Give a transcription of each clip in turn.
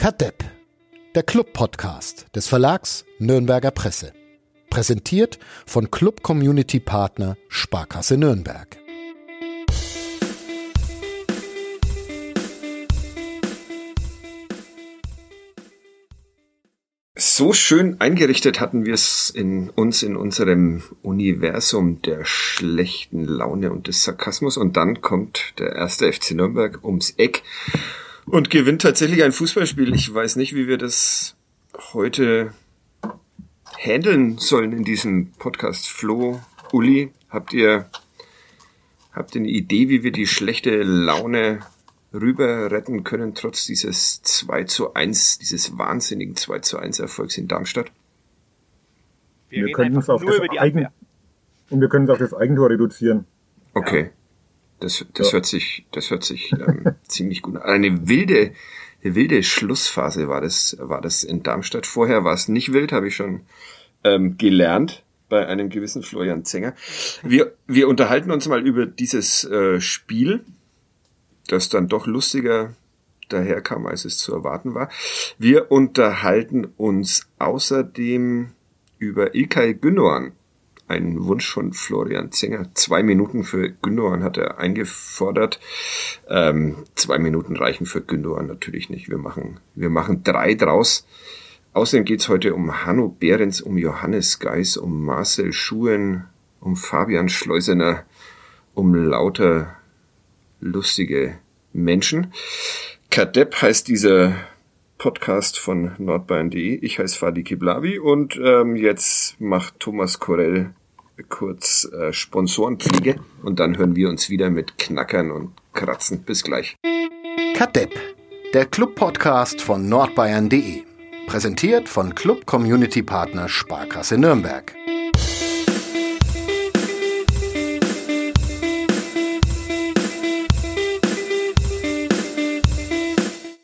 Kadepp, der Club-Podcast des Verlags Nürnberger Presse. Präsentiert von Club Community Partner Sparkasse Nürnberg. So schön eingerichtet hatten wir es in uns in unserem Universum der schlechten Laune und des Sarkasmus und dann kommt der erste FC Nürnberg ums Eck und gewinnt tatsächlich ein Fußballspiel. Ich weiß nicht, wie wir das heute handeln sollen in diesem Podcast. Flo, Uli, habt ihr, habt ihr eine Idee, wie wir die schlechte Laune rüber retten können, trotz dieses 2 zu 1, dieses wahnsinnigen 2 zu 1 Erfolgs in Darmstadt? Wir, wir können es auf das Eigen und wir können es auf das Eigentor reduzieren. Okay. Das, das ja. hört sich, das hört sich ähm, ziemlich gut an. Eine wilde, eine wilde Schlussphase war das, war das in Darmstadt. Vorher war es nicht wild, habe ich schon ähm, gelernt bei einem gewissen Florian Zenger. Wir, wir unterhalten uns mal über dieses äh, Spiel, das dann doch lustiger daherkam, als es zu erwarten war. Wir unterhalten uns außerdem über Ilkay Gündoğan, ein Wunsch von Florian Zenger. Zwei Minuten für Gündogan hat er eingefordert. Ähm, zwei Minuten reichen für Gündogan natürlich nicht. Wir machen, wir machen drei draus. Außerdem geht's heute um Hanno Behrens, um Johannes Geis, um Marcel Schuen, um Fabian Schleusener, um lauter lustige Menschen. Kadepp heißt dieser Podcast von nordbayern.de. Ich heiße Fadi Kiblavi und ähm, jetzt macht Thomas Korell kurz äh, Sponsorenpflege und dann hören wir uns wieder mit Knackern und Kratzen. Bis gleich. Kadepp, der Club-Podcast von nordbayern.de. Präsentiert von Club Community Partner Sparkasse Nürnberg.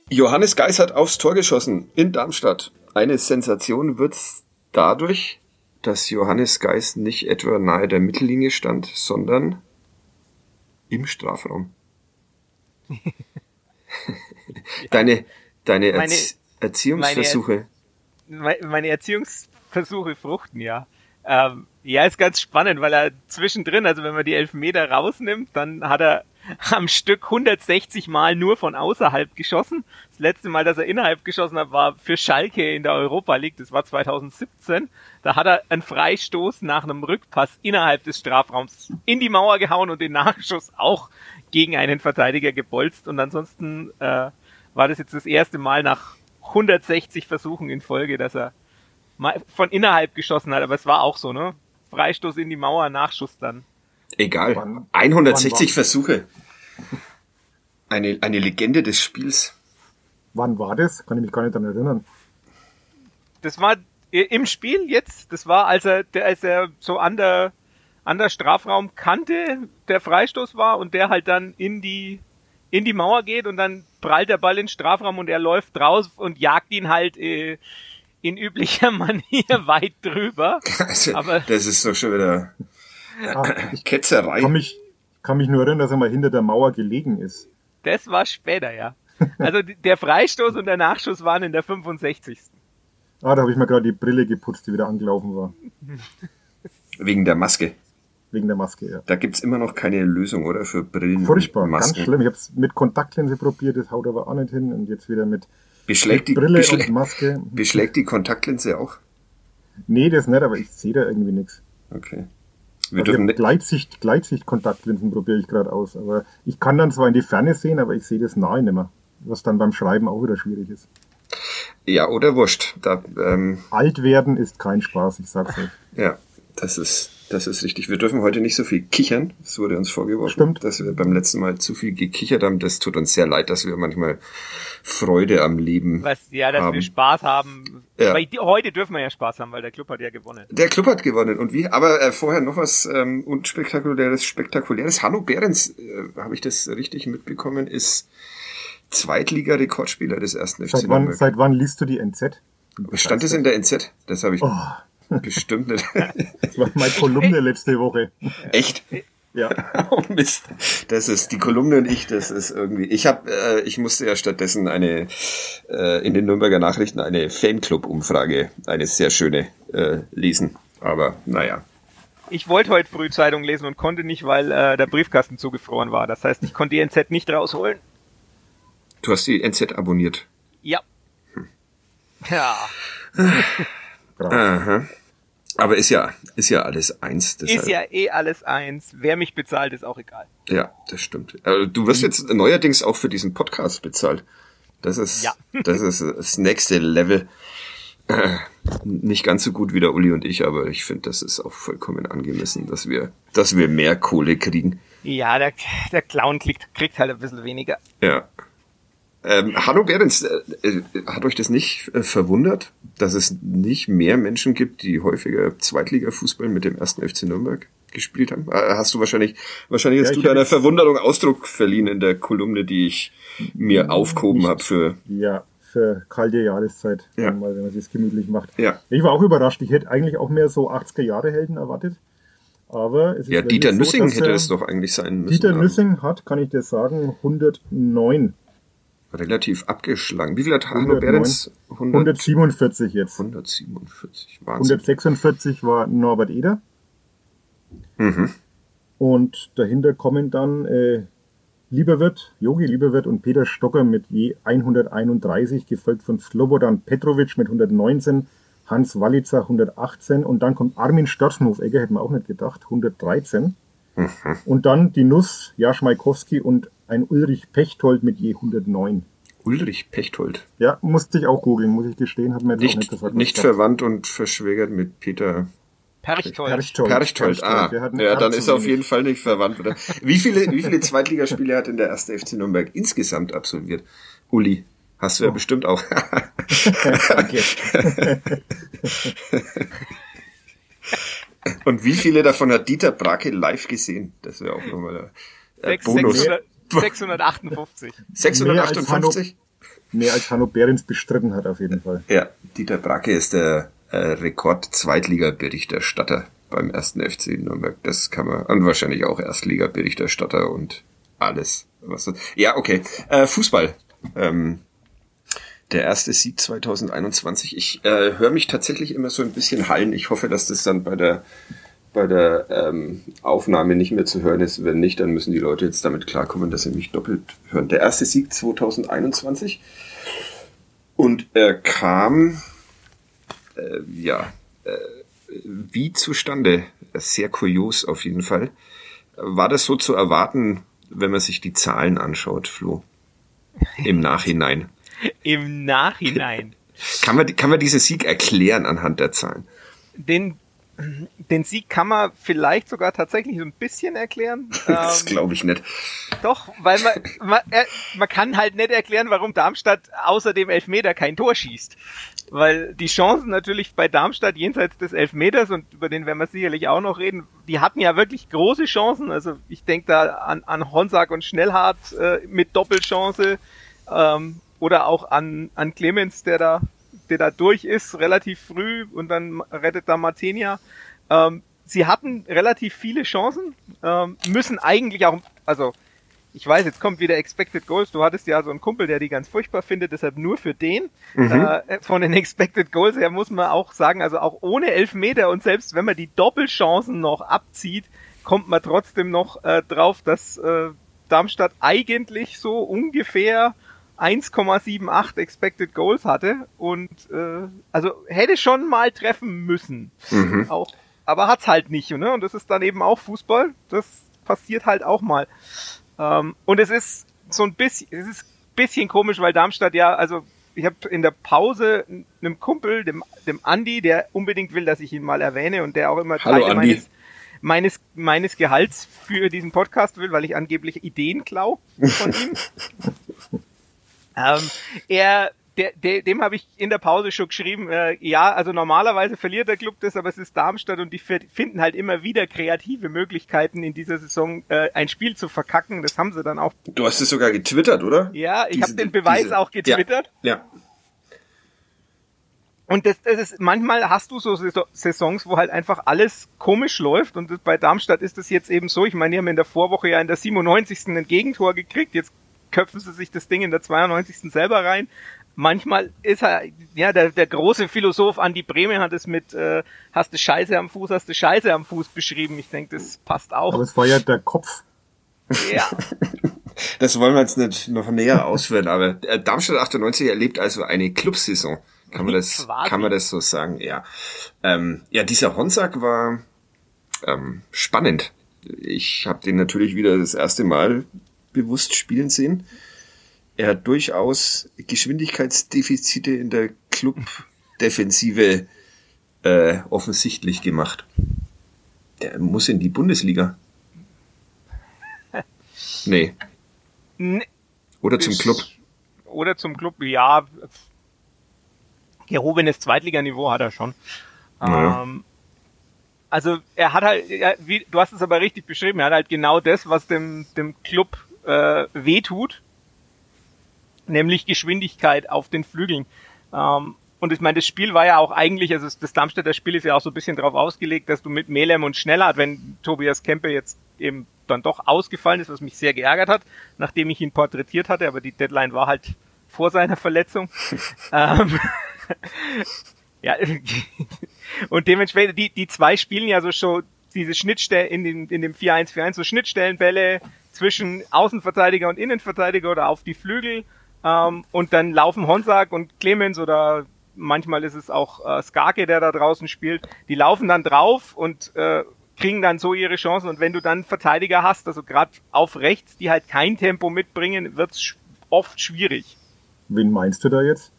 Johannes Geis hat aufs Tor geschossen in Darmstadt. Eine Sensation wird's dadurch, dass Johannes Geist nicht etwa nahe der Mittellinie stand, sondern im Strafraum. deine deine meine, Erziehungsversuche. Meine, meine, Erziehungsversuche fruchten, ja. Ähm, ja, ist ganz spannend, weil er zwischendrin, also wenn man die Elfmeter rausnimmt, dann hat er am Stück 160 Mal nur von außerhalb geschossen. Das letzte Mal, dass er innerhalb geschossen hat, war für Schalke in der Europa League. Das war 2017. Da hat er einen Freistoß nach einem Rückpass innerhalb des Strafraums in die Mauer gehauen und den Nachschuss auch gegen einen Verteidiger gebolzt. Und ansonsten äh, war das jetzt das erste Mal nach 160 Versuchen in Folge, dass er mal von innerhalb geschossen hat. Aber es war auch so, ne? Freistoß in die Mauer, Nachschuss dann. Egal. Wann, 160 wann Versuche. Eine, eine Legende des Spiels. Wann war das? Kann ich mich gar nicht daran erinnern. Das war im Spiel jetzt. Das war, als er, der, als er so an der, an der Strafraumkante der Freistoß war und der halt dann in die, in die Mauer geht und dann prallt der Ball in den Strafraum und er läuft raus und jagt ihn halt äh, in üblicher Manier weit drüber. Also, Aber das ist doch schon wieder ich Ketzerei. Kann mich, kann mich nur erinnern, dass er mal hinter der Mauer gelegen ist. Das war später, ja. Also der Freistoß und der Nachschuss waren in der 65. Ah, da habe ich mir gerade die Brille geputzt, die wieder angelaufen war. Wegen der Maske. Wegen der Maske, ja. Da gibt's immer noch keine Lösung, oder? Für Brillen. Furchtbar, ganz schlimm. Ich habe es mit Kontaktlinse probiert, das haut aber auch nicht hin. Und jetzt wieder mit, beschlägt mit die, Brille beschlägt, und Maske. Beschlägt die Kontaktlinse auch? Nee, das nicht, aber ich sehe da irgendwie nichts. Okay. Wir also dürfen Gleitsicht, Gleitsicht-Kontaktlinsen probiere ich gerade aus. Aber ich kann dann zwar in die Ferne sehen, aber ich sehe das nahe nicht mehr. Was dann beim Schreiben auch wieder schwierig ist. Ja, oder wurscht. Da, ähm, Alt werden ist kein Spaß, ich sag's euch. Ja, das ist, das ist richtig. Wir dürfen heute nicht so viel kichern. Das wurde uns vorgeworfen, Stimmt. dass wir beim letzten Mal zu viel gekichert haben. Das tut uns sehr leid, dass wir manchmal Freude am Leben Was, ja, dass haben. wir Spaß haben. Ja. Weil die, heute dürfen wir ja Spaß haben, weil der Club hat ja gewonnen. Der Club hat gewonnen. Und wie? Aber äh, vorher noch was ähm, unspektakuläres, spektakuläres. Hanno Behrens, äh, habe ich das richtig mitbekommen, ist Zweitliga-Rekordspieler des ersten FC seit wann, seit wann liest du die NZ? Stand es in der NZ? Das habe ich oh. Bestimmt nicht. das war meine Kolumne letzte Woche. Echt? Ja. oh Mist. Das ist die Kolumne und ich, das ist irgendwie. Ich habe, äh, ich musste ja stattdessen eine äh, in den Nürnberger Nachrichten eine Fanclub-Umfrage, eine sehr schöne, äh, lesen. Aber naja. Ich wollte heute früh Zeitung lesen und konnte nicht, weil äh, der Briefkasten zugefroren war. Das heißt, ich konnte die NZ nicht rausholen. Du hast die NZ abonniert. Ja. Ja. Aha. Aber ist ja, ist ja alles eins. Deshalb. Ist ja eh alles eins. Wer mich bezahlt, ist auch egal. Ja, das stimmt. Also, du wirst jetzt neuerdings auch für diesen Podcast bezahlt. Das ist, Ja. das ist das nächste Level. Äh, nicht ganz so gut wie der Uli und ich, aber ich finde, das ist auch vollkommen angemessen, dass wir, dass wir mehr Kohle kriegen. Ja, der, der Clown kriegt, kriegt halt ein bisschen weniger. Ja. Ähm, Hanno Behrens, äh, äh, hat euch das nicht äh, verwundert, dass es nicht mehr Menschen gibt, die häufiger Zweitliga-Fußball mit dem ersten FC Nürnberg gespielt haben? Äh, hast du wahrscheinlich, wahrscheinlich hast Ja, du deiner jetzt- Verwunderung Ausdruck verliehen in der Kolumne, die ich mir aufgehoben habe für, Ja, für kalte Jahreszeit, Ja. mal, wenn man sich gemütlich macht. ja. Ich war auch überrascht. Ich hätte eigentlich auch mehr so 80er-Jahre-Helden erwartet. Aber es ist Ja, Dieter so, Nüssing hätte es doch eigentlich sein müssen. Dieter Nüssing hat, kann ich dir sagen, 109. Relativ abgeschlagen. Wie viel hat Hanno 109? Behrens? 100, 147 jetzt. 147. Wahnsinn. 146 war Norbert Eder. Mhm. Und dahinter kommen dann äh, Lieberwirt, Jogi Lieberwirt und Peter Stocker mit je 131, gefolgt von Slobodan Petrovic mit 119, Hans Wallizer 118 und dann kommt Armin Störfenhofegger, hätten wir auch nicht gedacht, 113. Und dann die Nuss, Jasch Maikowski und ein Ulrich Pechtold mit je 109. Ulrich Pechtold. Ja, musste ich auch googeln, muss ich gestehen, hat mir jetzt nicht Nicht, gesagt. nicht verwandt und verschwägert mit Peter Perchtold. Perchtold. Perchtold. Ah, ein ja, dann ist er auf jeden Fall nicht verwandt. Oder? Wie viele, wie viele Zweitligaspiele hat denn der erste FC Nürnberg insgesamt absolviert? Uli, hast du Oh. ja bestimmt auch. Danke. Und wie viele davon hat Dieter Brake live gesehen? Das wäre auch nochmal der Sechs- Bonus. 600, 658. 658? Mehr als Hanno Behrens bestritten hat auf jeden Fall. Ja, Dieter Bracke ist der äh, Rekord-Zweitliga-Berichterstatter beim ersten FC Nürnberg. Das kann man, und wahrscheinlich auch Erstliga-Berichterstatter und alles. Was das, ja, okay. Äh, Fußball. Ähm, der erste Sieg 2021. Ich äh, höre mich tatsächlich immer so ein bisschen hallen. Ich hoffe, dass das dann bei der bei der ähm, Aufnahme nicht mehr zu hören ist. Wenn nicht, dann müssen die Leute jetzt damit klarkommen, dass sie mich doppelt hören. Der erste Sieg 2021. Und er kam, äh, ja, äh, wie zustande? Sehr kurios auf jeden Fall. War das so zu erwarten, wenn man sich die Zahlen anschaut, Flo? Im Nachhinein. Im Nachhinein. Kann man, kann man diesen Sieg erklären anhand der Zahlen? Den, den Sieg kann man vielleicht sogar tatsächlich so ein bisschen erklären. Das Ähm, glaube ich nicht. Doch, weil man, man, äh, man kann halt nicht erklären, warum Darmstadt außer dem Elfmeter kein Tor schießt. Weil die Chancen natürlich bei Darmstadt jenseits des Elfmeters, und über den werden wir sicherlich auch noch reden, die hatten ja wirklich große Chancen. Also ich denke da an, an Honsack und Schnellhardt äh, mit Doppelchance ähm, oder auch an, an Clemens, der da, der da durch ist, relativ früh und dann rettet da Martenia. Ähm, sie hatten relativ viele Chancen, ähm, müssen eigentlich auch, also ich weiß, jetzt kommt wieder Expected Goals. Du hattest ja so einen Kumpel, der die ganz furchtbar findet, deshalb nur für den. Äh, von den Expected Goals her muss man auch sagen, also auch ohne Elfmeter und selbst wenn man die Doppelchancen noch abzieht, kommt man trotzdem noch äh, drauf, dass äh, Darmstadt eigentlich so ungefähr 1,78 Expected Goals hatte und äh, also hätte schon mal treffen müssen. Mhm. Auch, aber hat's halt nicht, ne? Und das ist dann eben auch Fußball. Das passiert halt auch mal. Ähm, und es ist so ein bisschen, es ist ein bisschen komisch, weil Darmstadt ja, also ich habe in der Pause einem Kumpel, dem, dem Andi, der unbedingt will, dass ich ihn mal erwähne und der auch immer Hallo, Teile Andi. meines, meines, meines Gehalts für diesen Podcast will, weil ich angeblich Ideen klau von ihm. ähm, er, der, der, dem habe ich in der Pause schon geschrieben, äh, ja, also normalerweise verliert der Club das, aber es ist Darmstadt und die fi- finden halt immer wieder kreative Möglichkeiten in dieser Saison äh, ein Spiel zu verkacken. Das haben sie dann auch. Du hast es sogar getwittert, oder? Ja, ich habe den Beweis diese- auch getwittert. Ja. ja. Und das, das ist, manchmal hast du so Saisons, wo halt einfach alles komisch läuft und bei Darmstadt ist das jetzt eben so. Ich meine, die haben in der Vorwoche ja in der 97. ein Gegentor gekriegt, jetzt köpfen sie sich das Ding in der 92. selber rein. Manchmal ist er, ja, der, der große Philosoph Andi Breme hat es mit, äh, hast du Scheiße am Fuß, hast du Scheiße am Fuß beschrieben. Ich denke, das passt auch. Aber es war ja der Kopf. Ja. das wollen wir jetzt nicht noch näher ausführen, aber Darmstadt 98 erlebt also eine Clubsaison. Kann man das, kann man das so sagen? Ja. Ähm, ja, dieser Honsack war ähm, spannend. Ich habe den natürlich wieder das erste Mal bewusst spielen sehen. Er hat durchaus Geschwindigkeitsdefizite in der Club-Defensive äh, offensichtlich gemacht. Der muss in die Bundesliga. Nee. nee. Oder zum Club. Oder zum Club, ja gehobenes Zweitliganiveau hat er schon. Naja. Ähm, also er hat halt, er, wie, du hast es aber richtig beschrieben, er hat halt genau das, was dem, dem Club äh, wehtut, nämlich Geschwindigkeit auf den Flügeln. Ähm, und ich meine, das Spiel war ja auch eigentlich, also das Darmstädter Spiel ist ja auch so ein bisschen darauf ausgelegt, dass du mit Melem und Schneller, wenn Tobias Kempe jetzt eben dann doch ausgefallen ist, was mich sehr geärgert hat, nachdem ich ihn porträtiert hatte, aber die Deadline war halt vor seiner Verletzung. ähm, ja, und dementsprechend, die, die zwei spielen ja so schon diese Schnittstellen in dem, in dem 4-1-4-1, so Schnittstellenbälle zwischen Außenverteidiger und Innenverteidiger oder auf die Flügel. Ähm, und dann laufen Honsack und Clemens oder manchmal ist es auch äh, Skarke, der da draußen spielt. Die laufen dann drauf und äh, kriegen dann so ihre Chancen. Und wenn du dann Verteidiger hast, also gerade auf rechts, die halt kein Tempo mitbringen, wird's oft schwierig. Wen meinst du da jetzt?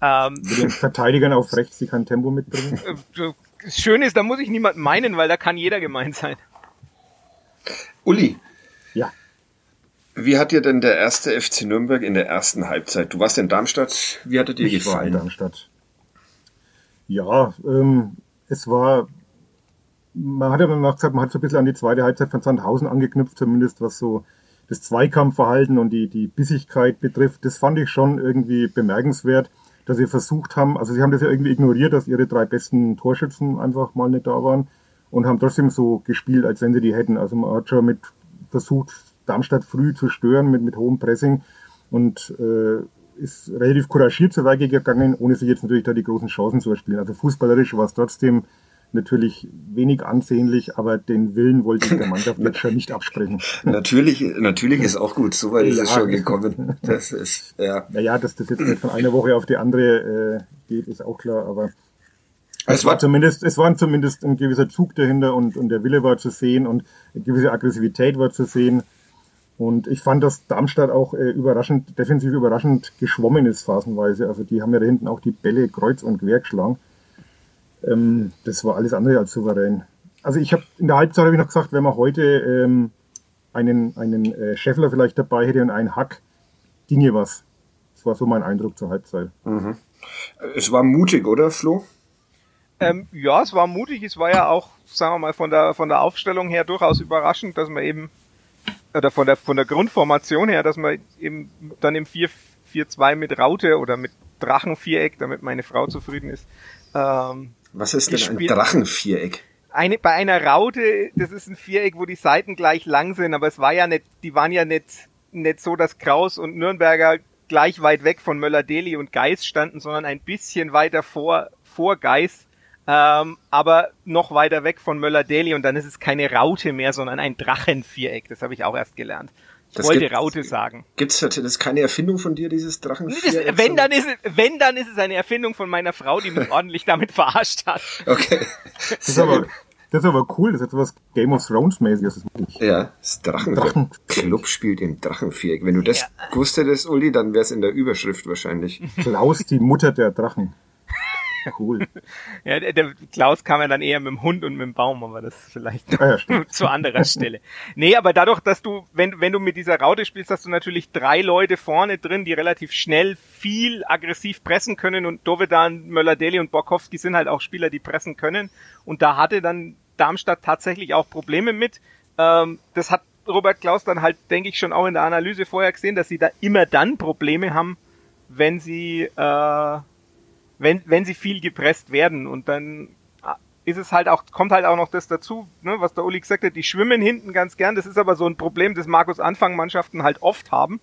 Ähm, Mit den Verteidigern auf rechts, die kein Tempo mitbringen? Das Schöne ist, da muss ich niemanden meinen, weil da kann jeder gemeint sein. Uli. Ja. Wie hat dir denn der erste FC Nürnberg in der ersten Halbzeit? Du warst in Darmstadt. Wie hat er dir ich gefallen? War in Darmstadt. Ja, ähm, es war, man hat ja danach gesagt, man hat so ein bisschen an die zweite Halbzeit von Sandhausen angeknüpft, zumindest was so das Zweikampfverhalten und die, die Bissigkeit betrifft. Das fand ich schon irgendwie bemerkenswert dass sie versucht haben, also sie haben das ja irgendwie ignoriert, dass ihre drei besten Torschützen einfach mal nicht da waren und haben trotzdem so gespielt, als wenn sie die hätten. Also man hat schon mit versucht, Darmstadt früh zu stören mit, mit hohem Pressing und äh, ist relativ couragiert zur Weige gegangen, ohne sich jetzt natürlich da die großen Chancen zu erspielen. Also fußballerisch war es trotzdem natürlich wenig ansehnlich, aber den Willen wollte ich der Mannschaft jetzt schon nicht absprechen. natürlich, natürlich ist auch gut, so weit ist es schon gekommen. Das ist, ja. Naja, dass das jetzt nicht von einer Woche auf die andere äh, geht, ist auch klar, aber es, es war zumindest, es war zumindest ein gewisser Zug dahinter und, und der Wille war zu sehen und eine gewisse Aggressivität war zu sehen. Und ich fand, dass Darmstadt auch äh, überraschend, defensiv überraschend geschwommen ist phasenweise. Also die haben ja da hinten auch die Bälle kreuz und quer geschlagen. Ähm, das war alles andere als souverän. Also ich habe in der Halbzeit habe ich noch gesagt, wenn man heute ähm, einen, einen äh, Scheffler vielleicht dabei hätte und einen Hack, ginge was. Das war so mein Eindruck zur Halbzeit. Mhm. Es war mutig, oder Flo? Ähm, ja, es war mutig. Es war ja auch, sagen wir mal, von der von der Aufstellung her durchaus überraschend, dass man eben oder von der von der Grundformation her, dass man eben dann im 4-4-2 mit Raute oder mit Drachenviereck, damit meine Frau zufrieden ist, ähm, was ist denn ein Drachenviereck? Eine, bei einer Raute, das ist ein Viereck, wo die Seiten gleich lang sind, aber es war ja nicht, die waren ja nicht, nicht so, dass Kraus und Nürnberger gleich weit weg von Möller-Deli und Geis standen, sondern ein bisschen weiter vor, vor Geis, ähm, aber noch weiter weg von Möller-Deli und dann ist es keine Raute mehr, sondern ein Drachenviereck. Das habe ich auch erst gelernt. Ich das wollte gibt, Raute sagen. Gibt's das ist keine Erfindung von dir, dieses Drachenviereck? wenn dann ist es, wenn dann ist es eine Erfindung von meiner Frau, die mich ordentlich damit verarscht hat. Okay. Das ist aber, das ist aber cool, das ist etwas Game of Thrones mäßiges. Ja, das. Drachen Club spielt im Drachenviereck. Wenn du das ja. gewusst hättest, Uli, dann wär's in der Überschrift wahrscheinlich. Klaus, die Mutter der Drachen. Cool. ja, der, der, Klaus kam ja dann eher mit dem Hund und mit dem Baum, aber das vielleicht ah, ja, zu anderer Stelle. Nee, aber dadurch, dass du, wenn, wenn du mit dieser Raute spielst, hast du natürlich drei Leute vorne drin, die relativ schnell viel aggressiv pressen können und Dovedan, Möller-Deli und Borkowski sind halt auch Spieler, die pressen können und da hatte dann Darmstadt tatsächlich auch Probleme mit. Ähm, das hat Robert Klaus dann halt, denke ich, schon auch in der Analyse vorher gesehen, dass sie da immer dann Probleme haben, wenn sie äh, wenn, wenn sie viel gepresst werden und dann ist es halt auch, kommt halt auch noch das dazu, ne, was der Uli gesagt hat, die schwimmen hinten ganz gern. Das ist aber so ein Problem, das Markus Anfang Mannschaften halt oft haben,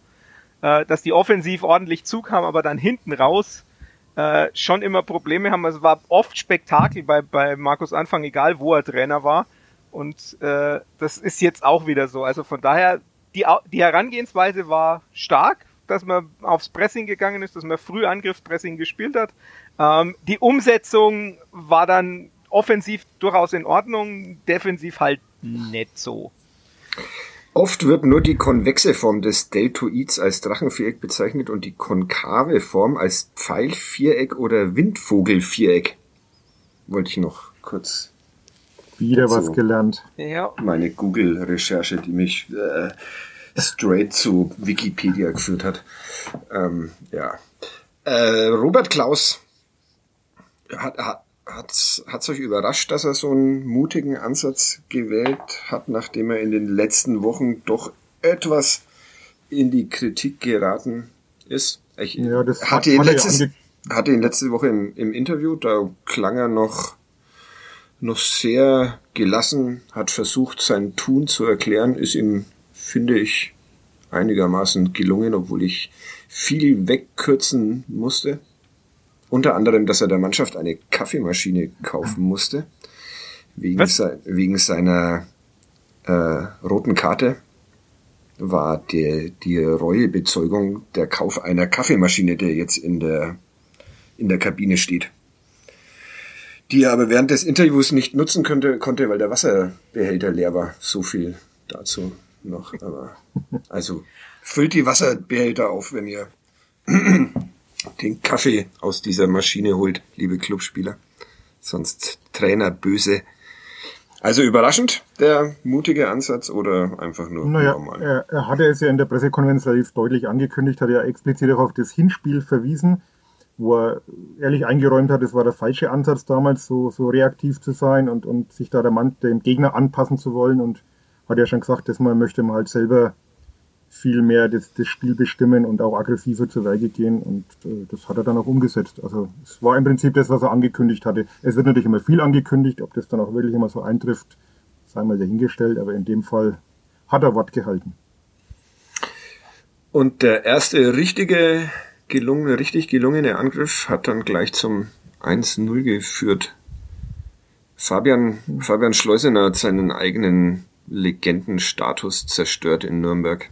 äh, dass die offensiv ordentlich Zug haben, aber dann hinten raus äh, schon immer Probleme haben. Also es war oft Spektakel bei, bei Markus Anfang, egal wo er Trainer war. Und äh, das ist jetzt auch wieder so. Also von daher, die, die Herangehensweise war stark, dass man aufs Pressing gegangen ist, dass man früh Angriffspressing gespielt hat. Ähm, die Umsetzung war dann offensiv durchaus in Ordnung, defensiv halt nicht so. Oft wird nur die konvexe Form des Deltoids als Drachenviereck bezeichnet und die konkave Form als Pfeilviereck oder Windvogelviereck. Wollte ich noch kurz. Wieder so was gelernt. Ja. Meine Google-Recherche, die mich äh, straight zu Wikipedia geführt hat. Ähm, ja. Äh, Robert Klaus hat, hat, hat es euch überrascht, dass er so einen mutigen Ansatz gewählt hat, nachdem er in den letzten Wochen doch etwas in die Kritik geraten ist? Ich ja, das hatte, ihn, letztes, hatte ihn letzte Woche im, im Interview, da klang er noch, noch sehr gelassen, hat versucht, sein Tun zu erklären, ist ihm, finde ich, einigermaßen gelungen, obwohl ich viel wegkürzen musste. Unter anderem, dass er der Mannschaft eine Kaffeemaschine kaufen musste. Wegen, se wegen seiner äh, roten Karte war die, die Reuebezeugung der Kauf einer Kaffeemaschine, der jetzt in der, in der Kabine steht. Die er aber während des Interviews nicht nutzen könnte, konnte, weil der Wasserbehälter leer war. So viel dazu noch. Aber, also, füllt die Wasserbehälter auf, wenn ihr den Kaffee aus dieser Maschine holt, liebe Clubspieler. Sonst Trainer böse. Also überraschend, der mutige Ansatz oder einfach nur naja, normal? Er, er hatte es ja in der Pressekonferenz relativ deutlich angekündigt, hat ja explizit auch auf das Hinspiel verwiesen, wo er ehrlich eingeräumt hat, es war der falsche Ansatz damals, so, so reaktiv zu sein und, und sich da der Mann, dem Gegner anpassen zu wollen und hat ja schon gesagt, dass man möchte man halt selber viel mehr das, das Spiel bestimmen und auch aggressiver zur Werke gehen und äh, das hat er dann auch umgesetzt. Also es war im Prinzip das, was er angekündigt hatte. Es wird natürlich immer viel angekündigt, ob das dann auch wirklich immer so eintrifft, sei mal dahingestellt, aber in dem Fall hat er Wort gehalten. Und der erste richtige, gelungene, richtig gelungene Angriff hat dann gleich zum 1-0 geführt. Fabian, Fabian Schleusener hat seinen eigenen Legendenstatus zerstört in Nürnberg.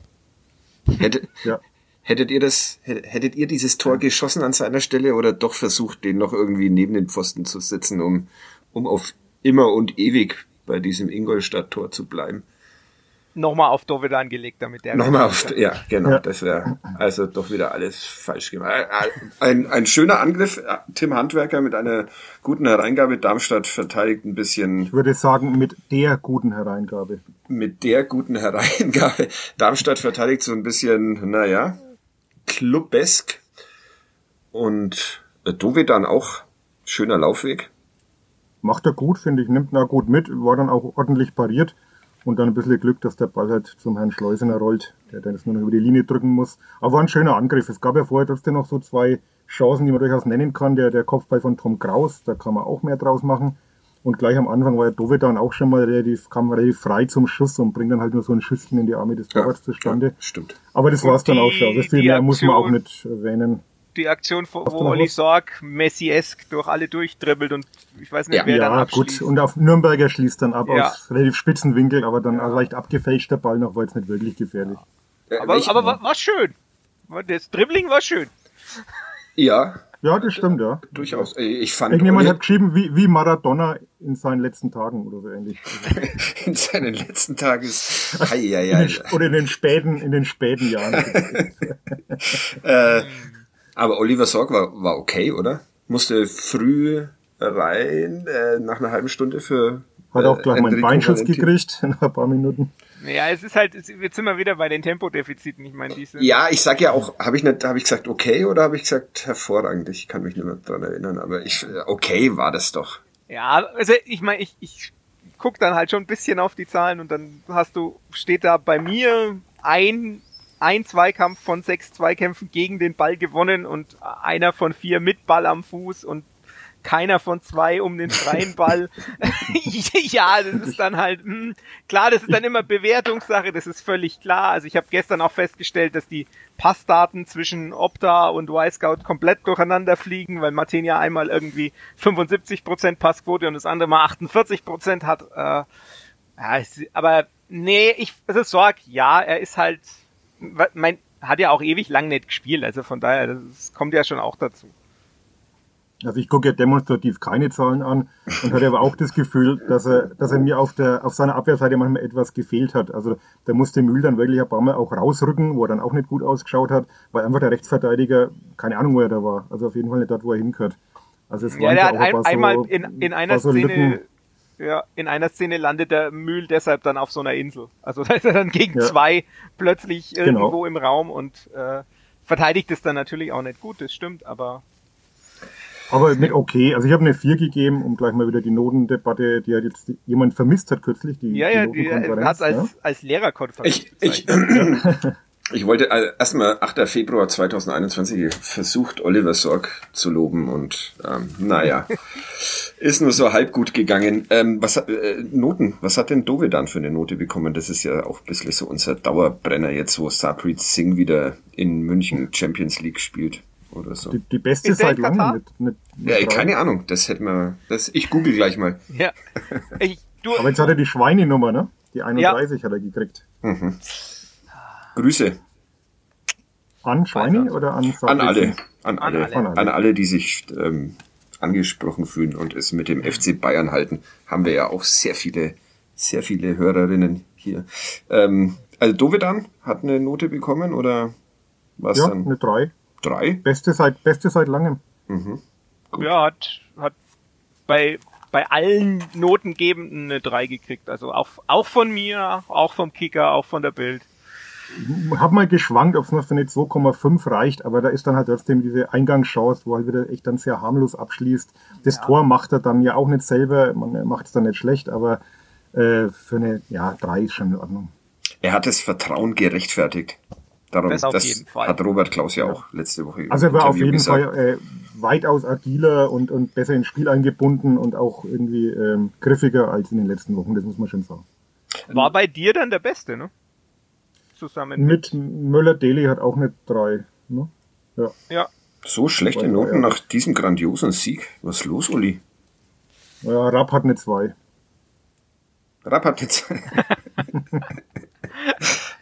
Hätte, ja. Hättet ihr das, hättet ihr dieses Tor geschossen an seiner Stelle oder doch versucht, den noch irgendwie neben den Pfosten zu setzen, um, um auf immer und ewig bei diesem Ingolstadt-Tor zu bleiben? Nochmal auf Dovid angelegt, damit der. Nochmal auf, ja, genau, ja. das wäre also doch wieder alles falsch gemacht. Ein, ein schöner Angriff, Tim Handwerker mit einer guten Hereingabe. Darmstadt verteidigt ein bisschen. Ich würde sagen, mit der guten Hereingabe mit der guten Hereingabe. Darmstadt verteidigt so ein bisschen, naja, clubesk. Und äh, Dove dann auch schöner Laufweg. Macht er gut, finde ich, nimmt er gut mit, war dann auch ordentlich pariert und dann ein bisschen Glück, dass der Ball halt zum Herrn Schleusener rollt, der dann jetzt nur noch über die Linie drücken muss. Aber war ein schöner Angriff. Es gab ja vorher trotzdem noch so zwei Chancen, die man durchaus nennen kann. Der, der Kopfball von Tom Kraus, da kann man auch mehr draus machen. Und gleich am Anfang war ja Dove dann auch schon mal relativ, kam relativ frei zum Schuss und bringt dann halt nur so ein Schüsschen in die Arme des Torwarts ja, zustande. Ja, stimmt. Aber das war es dann auch schon. Also viel mehr muss man auch nicht erwähnen. Die Aktion, wo, wo Olli Sorg Messi-esk durch alle durchdribbelt und ich weiß nicht, ja, wer ja, dann abschließt. gut. Und auf Nürnberger schließt dann ab ja. aus relativ spitzen Winkel, aber dann ja. leicht abgefälschter Ball noch, war jetzt nicht wirklich gefährlich. Aber, aber war, war schön. Das Dribbling war schön. Ja, ja, das stimmt, ja. Durchaus. Ich fand. Irgendjemand hat geschrieben, wie, wie Maradona in seinen letzten Tagen oder so ähnlich. in seinen letzten Tagen ist. Ei, ei, ei. oder in den späten, in den späten Jahren. äh, aber Oliver Sorg war, war okay, oder? Musste früh rein, äh, nach einer halben Stunde für. Hat auch gleich äh, mal einen Beinschuss gekriegt, nach ein paar Minuten. Ja, es ist halt, jetzt sind wir wieder bei den Tempodefiziten. Ich meine, diese. Ja, ich sag ja auch, habe ich nicht, habe ich gesagt okay oder habe ich gesagt hervorragend? Ich kann mich nicht mehr dran erinnern, aber ich, okay war das doch. Ja, also ich meine, ich, ich guck dann halt schon ein bisschen auf die Zahlen und dann hast du, steht da bei mir ein ein Zweikampf von sechs Zweikämpfen gegen den Ball gewonnen und einer von vier mit Ball am Fuß und keiner von zwei um den freien Ball. ja, das ist dann halt, mh, hm, klar, das ist dann immer Bewertungssache, das ist völlig klar. Also ich habe gestern auch festgestellt, dass die Passdaten zwischen Opta und Y-Scout komplett durcheinander fliegen, weil Martin ja einmal irgendwie 75% Passquote und das andere mal 48% hat. Äh, ja, aber nee, ich, also Sorg, ja, er ist halt, mein, hat ja auch ewig lang nicht gespielt, also von daher, das kommt ja schon auch dazu. Also ich gucke ja demonstrativ keine Zahlen an und hatte aber auch das Gefühl, dass er, dass er mir auf der auf seiner Abwehrseite manchmal etwas gefehlt hat. Also da musste Mühl dann wirklich ein paar Mal auch rausrücken, wo er dann auch nicht gut ausgeschaut hat, weil einfach der Rechtsverteidiger, keine Ahnung, wo er da war. Also auf jeden Fall nicht dort, wo er hingehört. Also es ja, der hat ein, einmal so, in, in einer so Szene Lücken. Ja, in einer Szene landet der Mühl deshalb dann auf so einer Insel. Also da ist er dann gegen ja. zwei plötzlich genau. irgendwo genau. im Raum und äh, verteidigt es dann natürlich auch nicht gut, das stimmt, aber aber nicht okay. Also ich habe eine 4 gegeben, um gleich mal wieder die Notendebatte, die hat jetzt jemand vermisst hat kürzlich. Die, ja, ja, die, hat als, ja. als Lehrerkonferenz. Ich, ich, ich wollte äh, erstmal 8. Februar 2021 versucht, Oliver Sorg zu loben und ähm, naja, ist nur so halb gut gegangen. Ähm, was äh, Noten, was hat denn Dove dann für eine Note bekommen? Das ist ja auch ein bisschen so unser Dauerbrenner jetzt, wo Sabrit Singh wieder in München Champions League spielt oder so. Die, die beste seit langem mit, mit, mit, Ja, keine Ahnung. Das hätten wir. Das, ich google gleich mal. Ja. Ich, du, Aber jetzt hat er die Schweinenummer, ne? Die 31 ja. hat er gekriegt. Mhm. Grüße. An Schweini oder an An alle. An alle. An alle, an alle die sich ähm, angesprochen fühlen und es mit dem FC Bayern halten. Haben wir ja auch sehr viele, sehr viele Hörerinnen hier. Ähm, also Dovedan hat eine Note bekommen oder was ja, dann? eine 3. Drei? Beste seit, beste seit langem. Mhm. Ja, hat, hat bei, bei allen Notengebenden eine 3 gekriegt. Also auch, auch von mir, auch vom Kicker, auch von der Bild. Hab mal geschwankt, ob es noch für eine 2,5 reicht, aber da ist dann halt trotzdem diese Eingangschance, wo er halt wieder echt dann sehr harmlos abschließt. Das ja. Tor macht er dann ja auch nicht selber, man macht es dann nicht schlecht, aber äh, für eine, ja, 3 ist schon in Ordnung. Er hat das Vertrauen gerechtfertigt. Darum, das, das hat Robert Klaus ja auch letzte Woche Also er war auf jeden gesagt. Fall äh, weitaus agiler und, und besser ins Spiel eingebunden und auch irgendwie ähm, griffiger als in den letzten Wochen, das muss man schon sagen. War bei dir dann der Beste, ne? Zusammen mit, mit Müller-Deli hat auch eine 3. Ne? Ja. ja. So schlechte Noten ja. nach diesem grandiosen Sieg. Was ist los, Uli? Ja, Rapp hat eine 2. Rapp hat eine 2.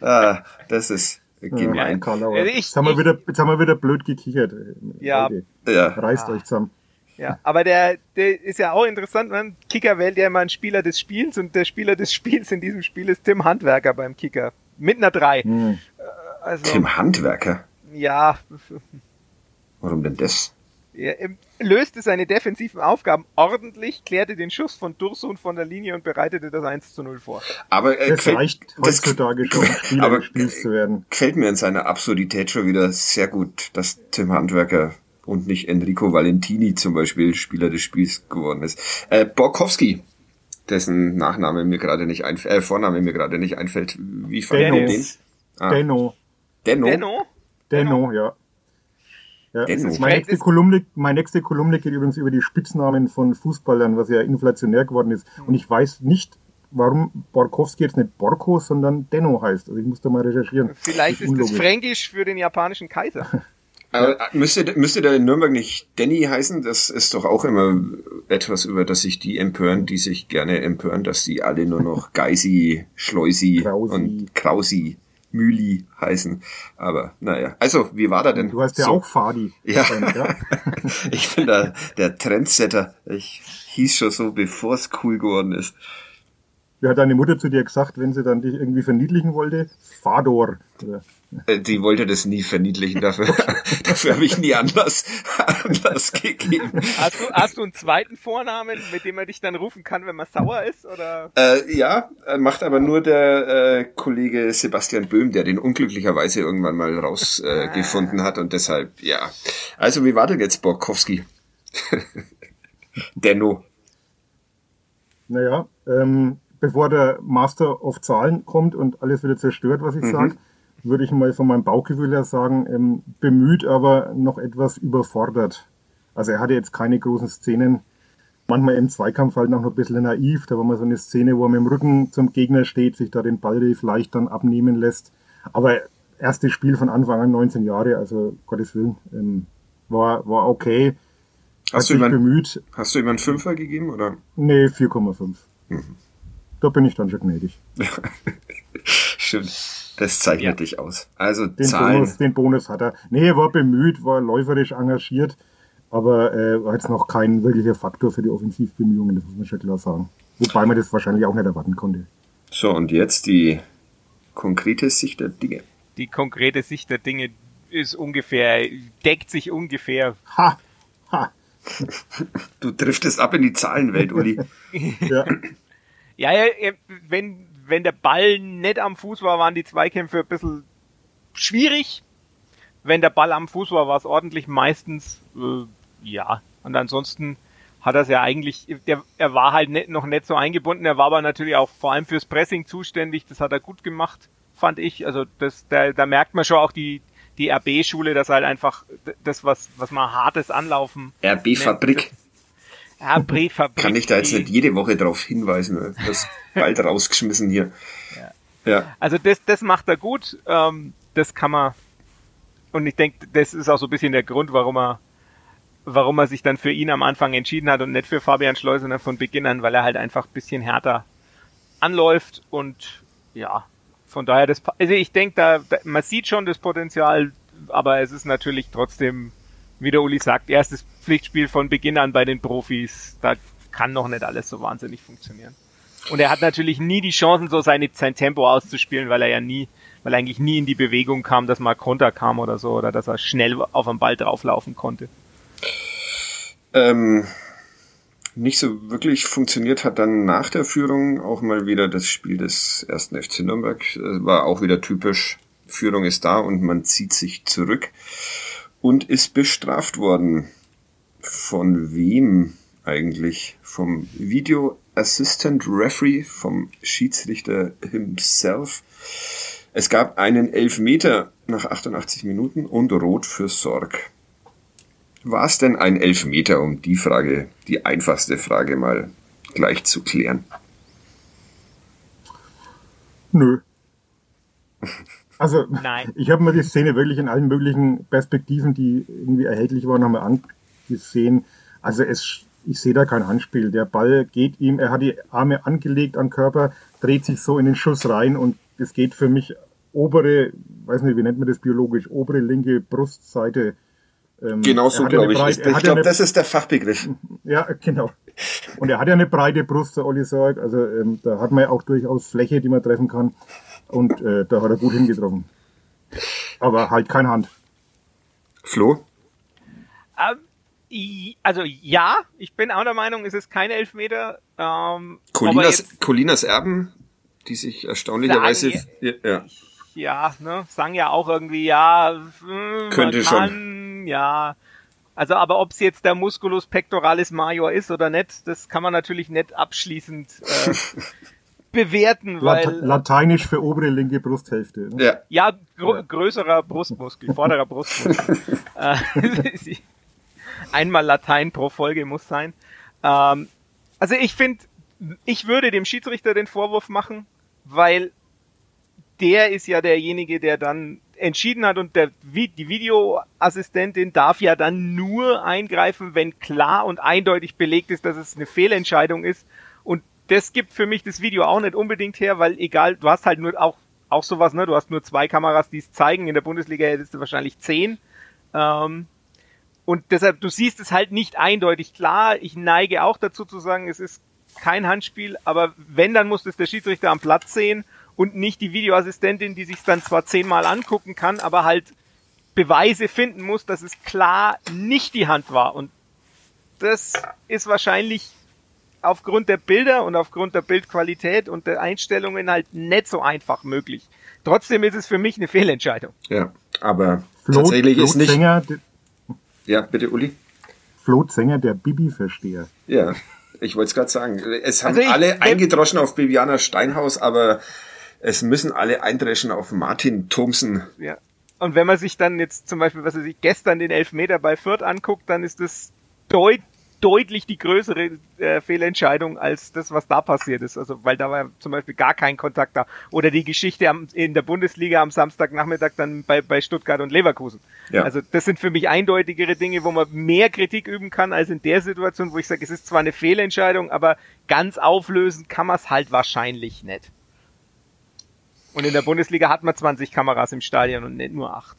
ah, das ist gemein. Ja, also ich, jetzt, haben wir wieder, jetzt haben wir wieder blöd gekichert. Ja. ja. Reißt ah. euch zusammen. Ja, aber der, der ist ja auch interessant, man. Kicker wählt ja immer einen Spieler des Spiels und der Spieler des Spiels in diesem Spiel ist Tim Handwerker beim Kicker. Mit einer 3. Hm. Also, Tim Handwerker? Ja. Warum denn das? Er löste seine defensiven Aufgaben ordentlich, klärte den Schuss von Dursun von der Linie und bereitete das 1 zu 0 vor. Aber äh, das reicht heutzutage schon, Spieler aber, Spiels zu werden. Gefällt mir in seiner Absurdität schon wieder sehr gut, dass Tim Handwerker und nicht Enrico Valentini zum Beispiel Spieler des Spiels geworden ist. Äh, Borkowski, dessen Nachname mir gerade nicht einfällt, äh, Vorname mir gerade nicht einfällt. Wie fand ihr den? Ah. Denno. Denno? Denno? Denno, ja. Ja, meine, nächste Kolumne, meine nächste Kolumne geht übrigens über die Spitznamen von Fußballern, was ja inflationär geworden ist. Und ich weiß nicht, warum Borkowski jetzt nicht Borko, sondern Denno heißt. Also ich muss da mal recherchieren. Vielleicht ist, ist das Fränkisch für den japanischen Kaiser. Aber äh, müsste, müsste der in Nürnberg nicht Danny heißen? Das ist doch auch immer etwas, über das sich die empören, die sich gerne empören, dass die alle nur noch Geisi, Schleusi Krausi. und Krausi Müli heißen. Aber naja, also wie war da denn? Du hast ja so. auch Fadi. Ja. ich bin da der Trendsetter. Ich hieß schon so, bevor es cool geworden ist. Wie hat deine Mutter zu dir gesagt, wenn sie dann dich irgendwie verniedlichen wollte? Fador. Äh, die wollte das nie verniedlichen, dafür, dafür habe ich nie Anlass, Anlass gegeben. Hast du, hast du einen zweiten Vornamen, mit dem er dich dann rufen kann, wenn man sauer ist? Oder? Äh, ja, macht aber nur der äh, Kollege Sebastian Böhm, der den unglücklicherweise irgendwann mal rausgefunden äh, hat und deshalb, ja. Also wie war denn jetzt Borkowski? Denno. Naja, ähm, bevor der Master of Zahlen kommt und alles wieder zerstört, was ich mhm. sage, würde ich mal von meinem Bauchgefühl her sagen, ähm, bemüht, aber noch etwas überfordert. Also er hatte jetzt keine großen Szenen. Manchmal im Zweikampf halt noch ein bisschen naiv. Da war mal so eine Szene, wo er mit dem Rücken zum Gegner steht, sich da den Ball vielleicht dann abnehmen lässt. Aber erstes Spiel von Anfang an, 19 Jahre, also Gottes Willen, ähm, war, war okay. Hast du, ihm bemüht. hast du ihm einen Fünfer gegeben, oder? Nee, 4,5. Mhm. Da bin ich dann schon gnädig. Stimmt. Das zeichnet ja. dich aus. Also den Zahlen. Bonus, den Bonus hat er. Nee, er war bemüht, war läuferisch engagiert, aber äh, war jetzt noch kein wirklicher Faktor für die Offensivbemühungen, das muss man schon klar sagen. Wobei man das wahrscheinlich auch nicht erwarten konnte. So, und jetzt die konkrete Sicht der Dinge. Die konkrete Sicht der Dinge ist ungefähr, deckt sich ungefähr. Ha! Ha! Du driftest ab in die Zahlenwelt, Uli. ja. ja, ja, wenn, wenn der Ball nicht am Fuß war, waren die Zweikämpfe ein bisschen schwierig. Wenn der Ball am Fuß war, war es ordentlich meistens, äh, ja. Und ansonsten hat er es ja eigentlich, der, er war halt nicht, noch nicht so eingebunden, er war aber natürlich auch vor allem fürs Pressing zuständig, das hat er gut gemacht, fand ich. Also das, da, da merkt man schon auch die, die RB-Schule, dass halt einfach das, was, was man hartes Anlaufen. RB-Fabrik. RB-Fabrik. Kann ich da jetzt nicht jede Woche darauf hinweisen, das bald rausgeschmissen hier. Ja. ja. Also das, das macht er gut. Ähm, das kann man. Und ich denke, das ist auch so ein bisschen der Grund, warum er, warum er sich dann für ihn am Anfang entschieden hat und nicht für Fabian Schleusener von Beginn an, weil er halt einfach ein bisschen härter anläuft und ja, von daher, das, also ich denke, da, da, man sieht schon das Potenzial, aber es ist natürlich trotzdem, wie der Uli sagt, erstes Pflichtspiel von Beginn an bei den Profis. Da kann noch nicht alles so wahnsinnig funktionieren. Und er hat natürlich nie die Chancen, so seine, sein Tempo auszuspielen, weil er ja nie, weil er eigentlich nie in die Bewegung kam, dass mal Konter kam oder so, oder dass er schnell auf den Ball drauflaufen konnte. Ähm, nicht so wirklich funktioniert hat dann nach der Führung auch mal wieder das Spiel des ersten FC Nürnberg. War auch wieder typisch. Führung ist da und man zieht sich zurück und ist bestraft worden. Von wem eigentlich? Vom Video Assistant Referee, vom Schiedsrichter himself. Es gab einen Elfmeter nach 88 Minuten und Rot für Sorg. War es denn ein Elfmeter, um die Frage, die einfachste Frage mal gleich zu klären? Nö. Also, Nein. ich habe mir die Szene wirklich in allen möglichen Perspektiven, die irgendwie erhältlich waren, nochmal angesehen. Also es, ich sehe da kein Handspiel. Der Ball geht ihm, er hat die Arme angelegt am Körper, dreht sich so in den Schuss rein und es geht für mich obere, weiß nicht, wie nennt man das biologisch, obere linke Brustseite ähm, genau so glaube ich. Breite, ich glaube, das ist der Fachbegriff. Ja, genau. Und er hat ja eine breite Brust, der Olli sagt. Also ähm, da hat man ja auch durchaus Fläche, die man treffen kann. Und äh, da hat er gut hingetroffen. Aber halt keine Hand. Flo? Ähm, also ja, ich bin auch der Meinung, es ist kein Elfmeter. Ähm, Colinas, Colinas Erben, die sich erstaunlicherweise... Ja, ja. ja, ne, sagen ja auch irgendwie, ja, hm, könnte kann, schon ja. Also, aber ob es jetzt der Musculus pectoralis major ist oder nicht, das kann man natürlich nicht abschließend äh, bewerten, weil Late Lateinisch für obere linke Brusthälfte. Ne? Ja, ja gr größerer Brustmuskel, vorderer Brustmuskel. Einmal Latein pro Folge muss sein. Ähm, also ich finde, ich würde dem Schiedsrichter den Vorwurf machen, weil der ist ja derjenige, der dann entschieden hat und der, die Videoassistentin darf ja dann nur eingreifen, wenn klar und eindeutig belegt ist, dass es eine Fehlentscheidung ist. Und das gibt für mich das Video auch nicht unbedingt her, weil egal, du hast halt nur auch, auch sowas, ne? Du hast nur zwei Kameras, die es zeigen. In der Bundesliga hättest du wahrscheinlich zehn. Ähm, und deshalb, du siehst es halt nicht eindeutig klar. Ich neige auch dazu zu sagen, es ist kein Handspiel, aber wenn, dann muss es der Schiedsrichter am Platz sehen und nicht die Videoassistentin, die sich dann zwar zehnmal angucken kann, aber halt Beweise finden muss, dass es klar nicht die Hand war. Und das ist wahrscheinlich aufgrund der Bilder und aufgrund der Bildqualität und der Einstellungen halt nicht so einfach möglich. Trotzdem ist es für mich eine Fehlentscheidung. Ja, aber Flo, tatsächlich Flo ist nicht. Sänger, ja, bitte, Uli. Flo der Bibi-Versteher. Ja, ich wollte es gerade sagen. Es haben also ich, alle eingedroschen auf Bibiana Steinhaus, aber es müssen alle eindreschen auf Martin Thomsen. Ja. Und wenn man sich dann jetzt zum Beispiel, was weiß ich, gestern den Elfmeter bei Fürth anguckt, dann ist das deut deutlich die größere äh, Fehlentscheidung als das, was da passiert ist. Also, weil da war zum Beispiel gar kein Kontakt da. Oder die Geschichte am, in der Bundesliga am Samstagnachmittag dann bei, bei Stuttgart und Leverkusen. Ja. Also, das sind für mich eindeutigere Dinge, wo man mehr Kritik üben kann als in der Situation, wo ich sage, es ist zwar eine Fehlentscheidung, aber ganz auflösen kann man es halt wahrscheinlich nicht. Und in der Bundesliga hat man 20 Kameras im Stadion und nicht nur 8.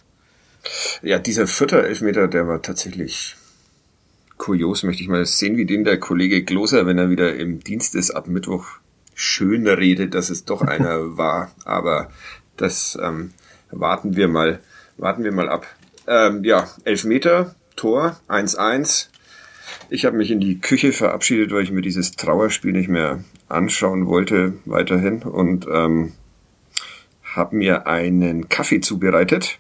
Ja, dieser vierte Elfmeter, der war tatsächlich kurios, möchte ich mal sehen, wie den der Kollege Gloser, wenn er wieder im Dienst ist, ab Mittwoch schön redet, dass es doch einer war. Aber das ähm, warten wir mal, warten wir mal ab. Ähm, ja, Elfmeter, Tor, 1-1. Ich habe mich in die Küche verabschiedet, weil ich mir dieses Trauerspiel nicht mehr anschauen wollte weiterhin und ähm, habe mir einen Kaffee zubereitet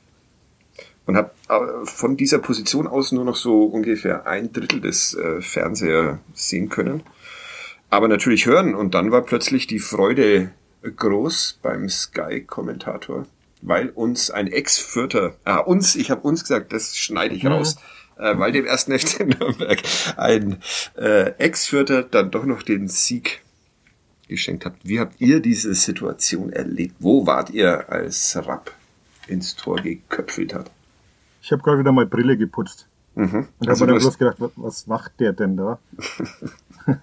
und habe äh, von dieser Position aus nur noch so ungefähr ein Drittel des äh, Fernseher sehen können. Aber natürlich hören und dann war plötzlich die Freude groß beim Sky-Kommentator, weil uns ein Ex-Vierter, ah, uns, ich habe uns gesagt, das schneide ich mhm. raus, äh, weil dem ersten FC Nürnberg ein äh, Ex-Vierter dann doch noch den Sieg geschenkt habt. Wie habt ihr diese Situation erlebt? Wo wart ihr, als Rapp ins Tor geköpfelt hat? Ich habe gerade wieder mal Brille geputzt. Mhm. Und also habe mir dann bloß gedacht, was, was macht der denn da?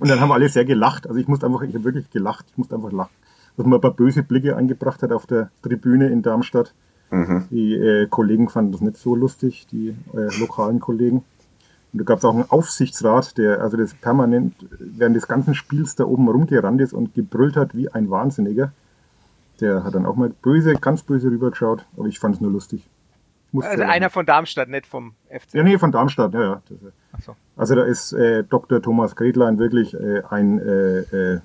und dann haben alle sehr gelacht. Also ich musste einfach, ich habe wirklich gelacht. Ich musste einfach lachen. Dass man ein paar böse Blicke angebracht hat auf der Tribüne in Darmstadt. Mhm. Die äh, Kollegen fanden das nicht so lustig, die äh, lokalen Kollegen. Und da gab es auch einen Aufsichtsrat, der also das permanent während des ganzen Spiels da oben rumgerannt ist und gebrüllt hat wie ein Wahnsinniger. Der hat dann auch mal böse, ganz böse rübergeschaut, aber ich fand es nur lustig. Also einer von Darmstadt, nicht vom FC. Ja, nee, von Darmstadt, ja, ja. Ach so. Also da ist äh, Dr. Thomas Gretlein wirklich äh, ein, äh, äh,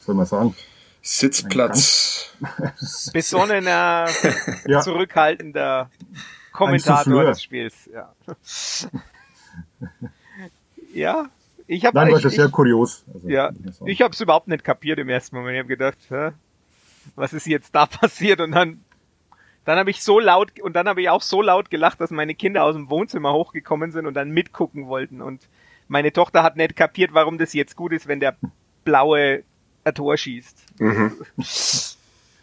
soll man sagen? Sitzplatz. Besonnener, ja. zurückhaltender Kommentator des Spiels. Ja, ja ich habe. Nein, war das sehr kurios. Also, ja, ich habe es überhaupt nicht kapiert im ersten Moment. Ich habe gedacht, hä, was ist jetzt da passiert? Und dann, dann habe ich so laut und dann habe ich auch so laut gelacht, dass meine Kinder aus dem Wohnzimmer hochgekommen sind und dann mitgucken wollten. Und meine Tochter hat nicht kapiert, warum das jetzt gut ist, wenn der blaue ein Tor schießt. Mhm.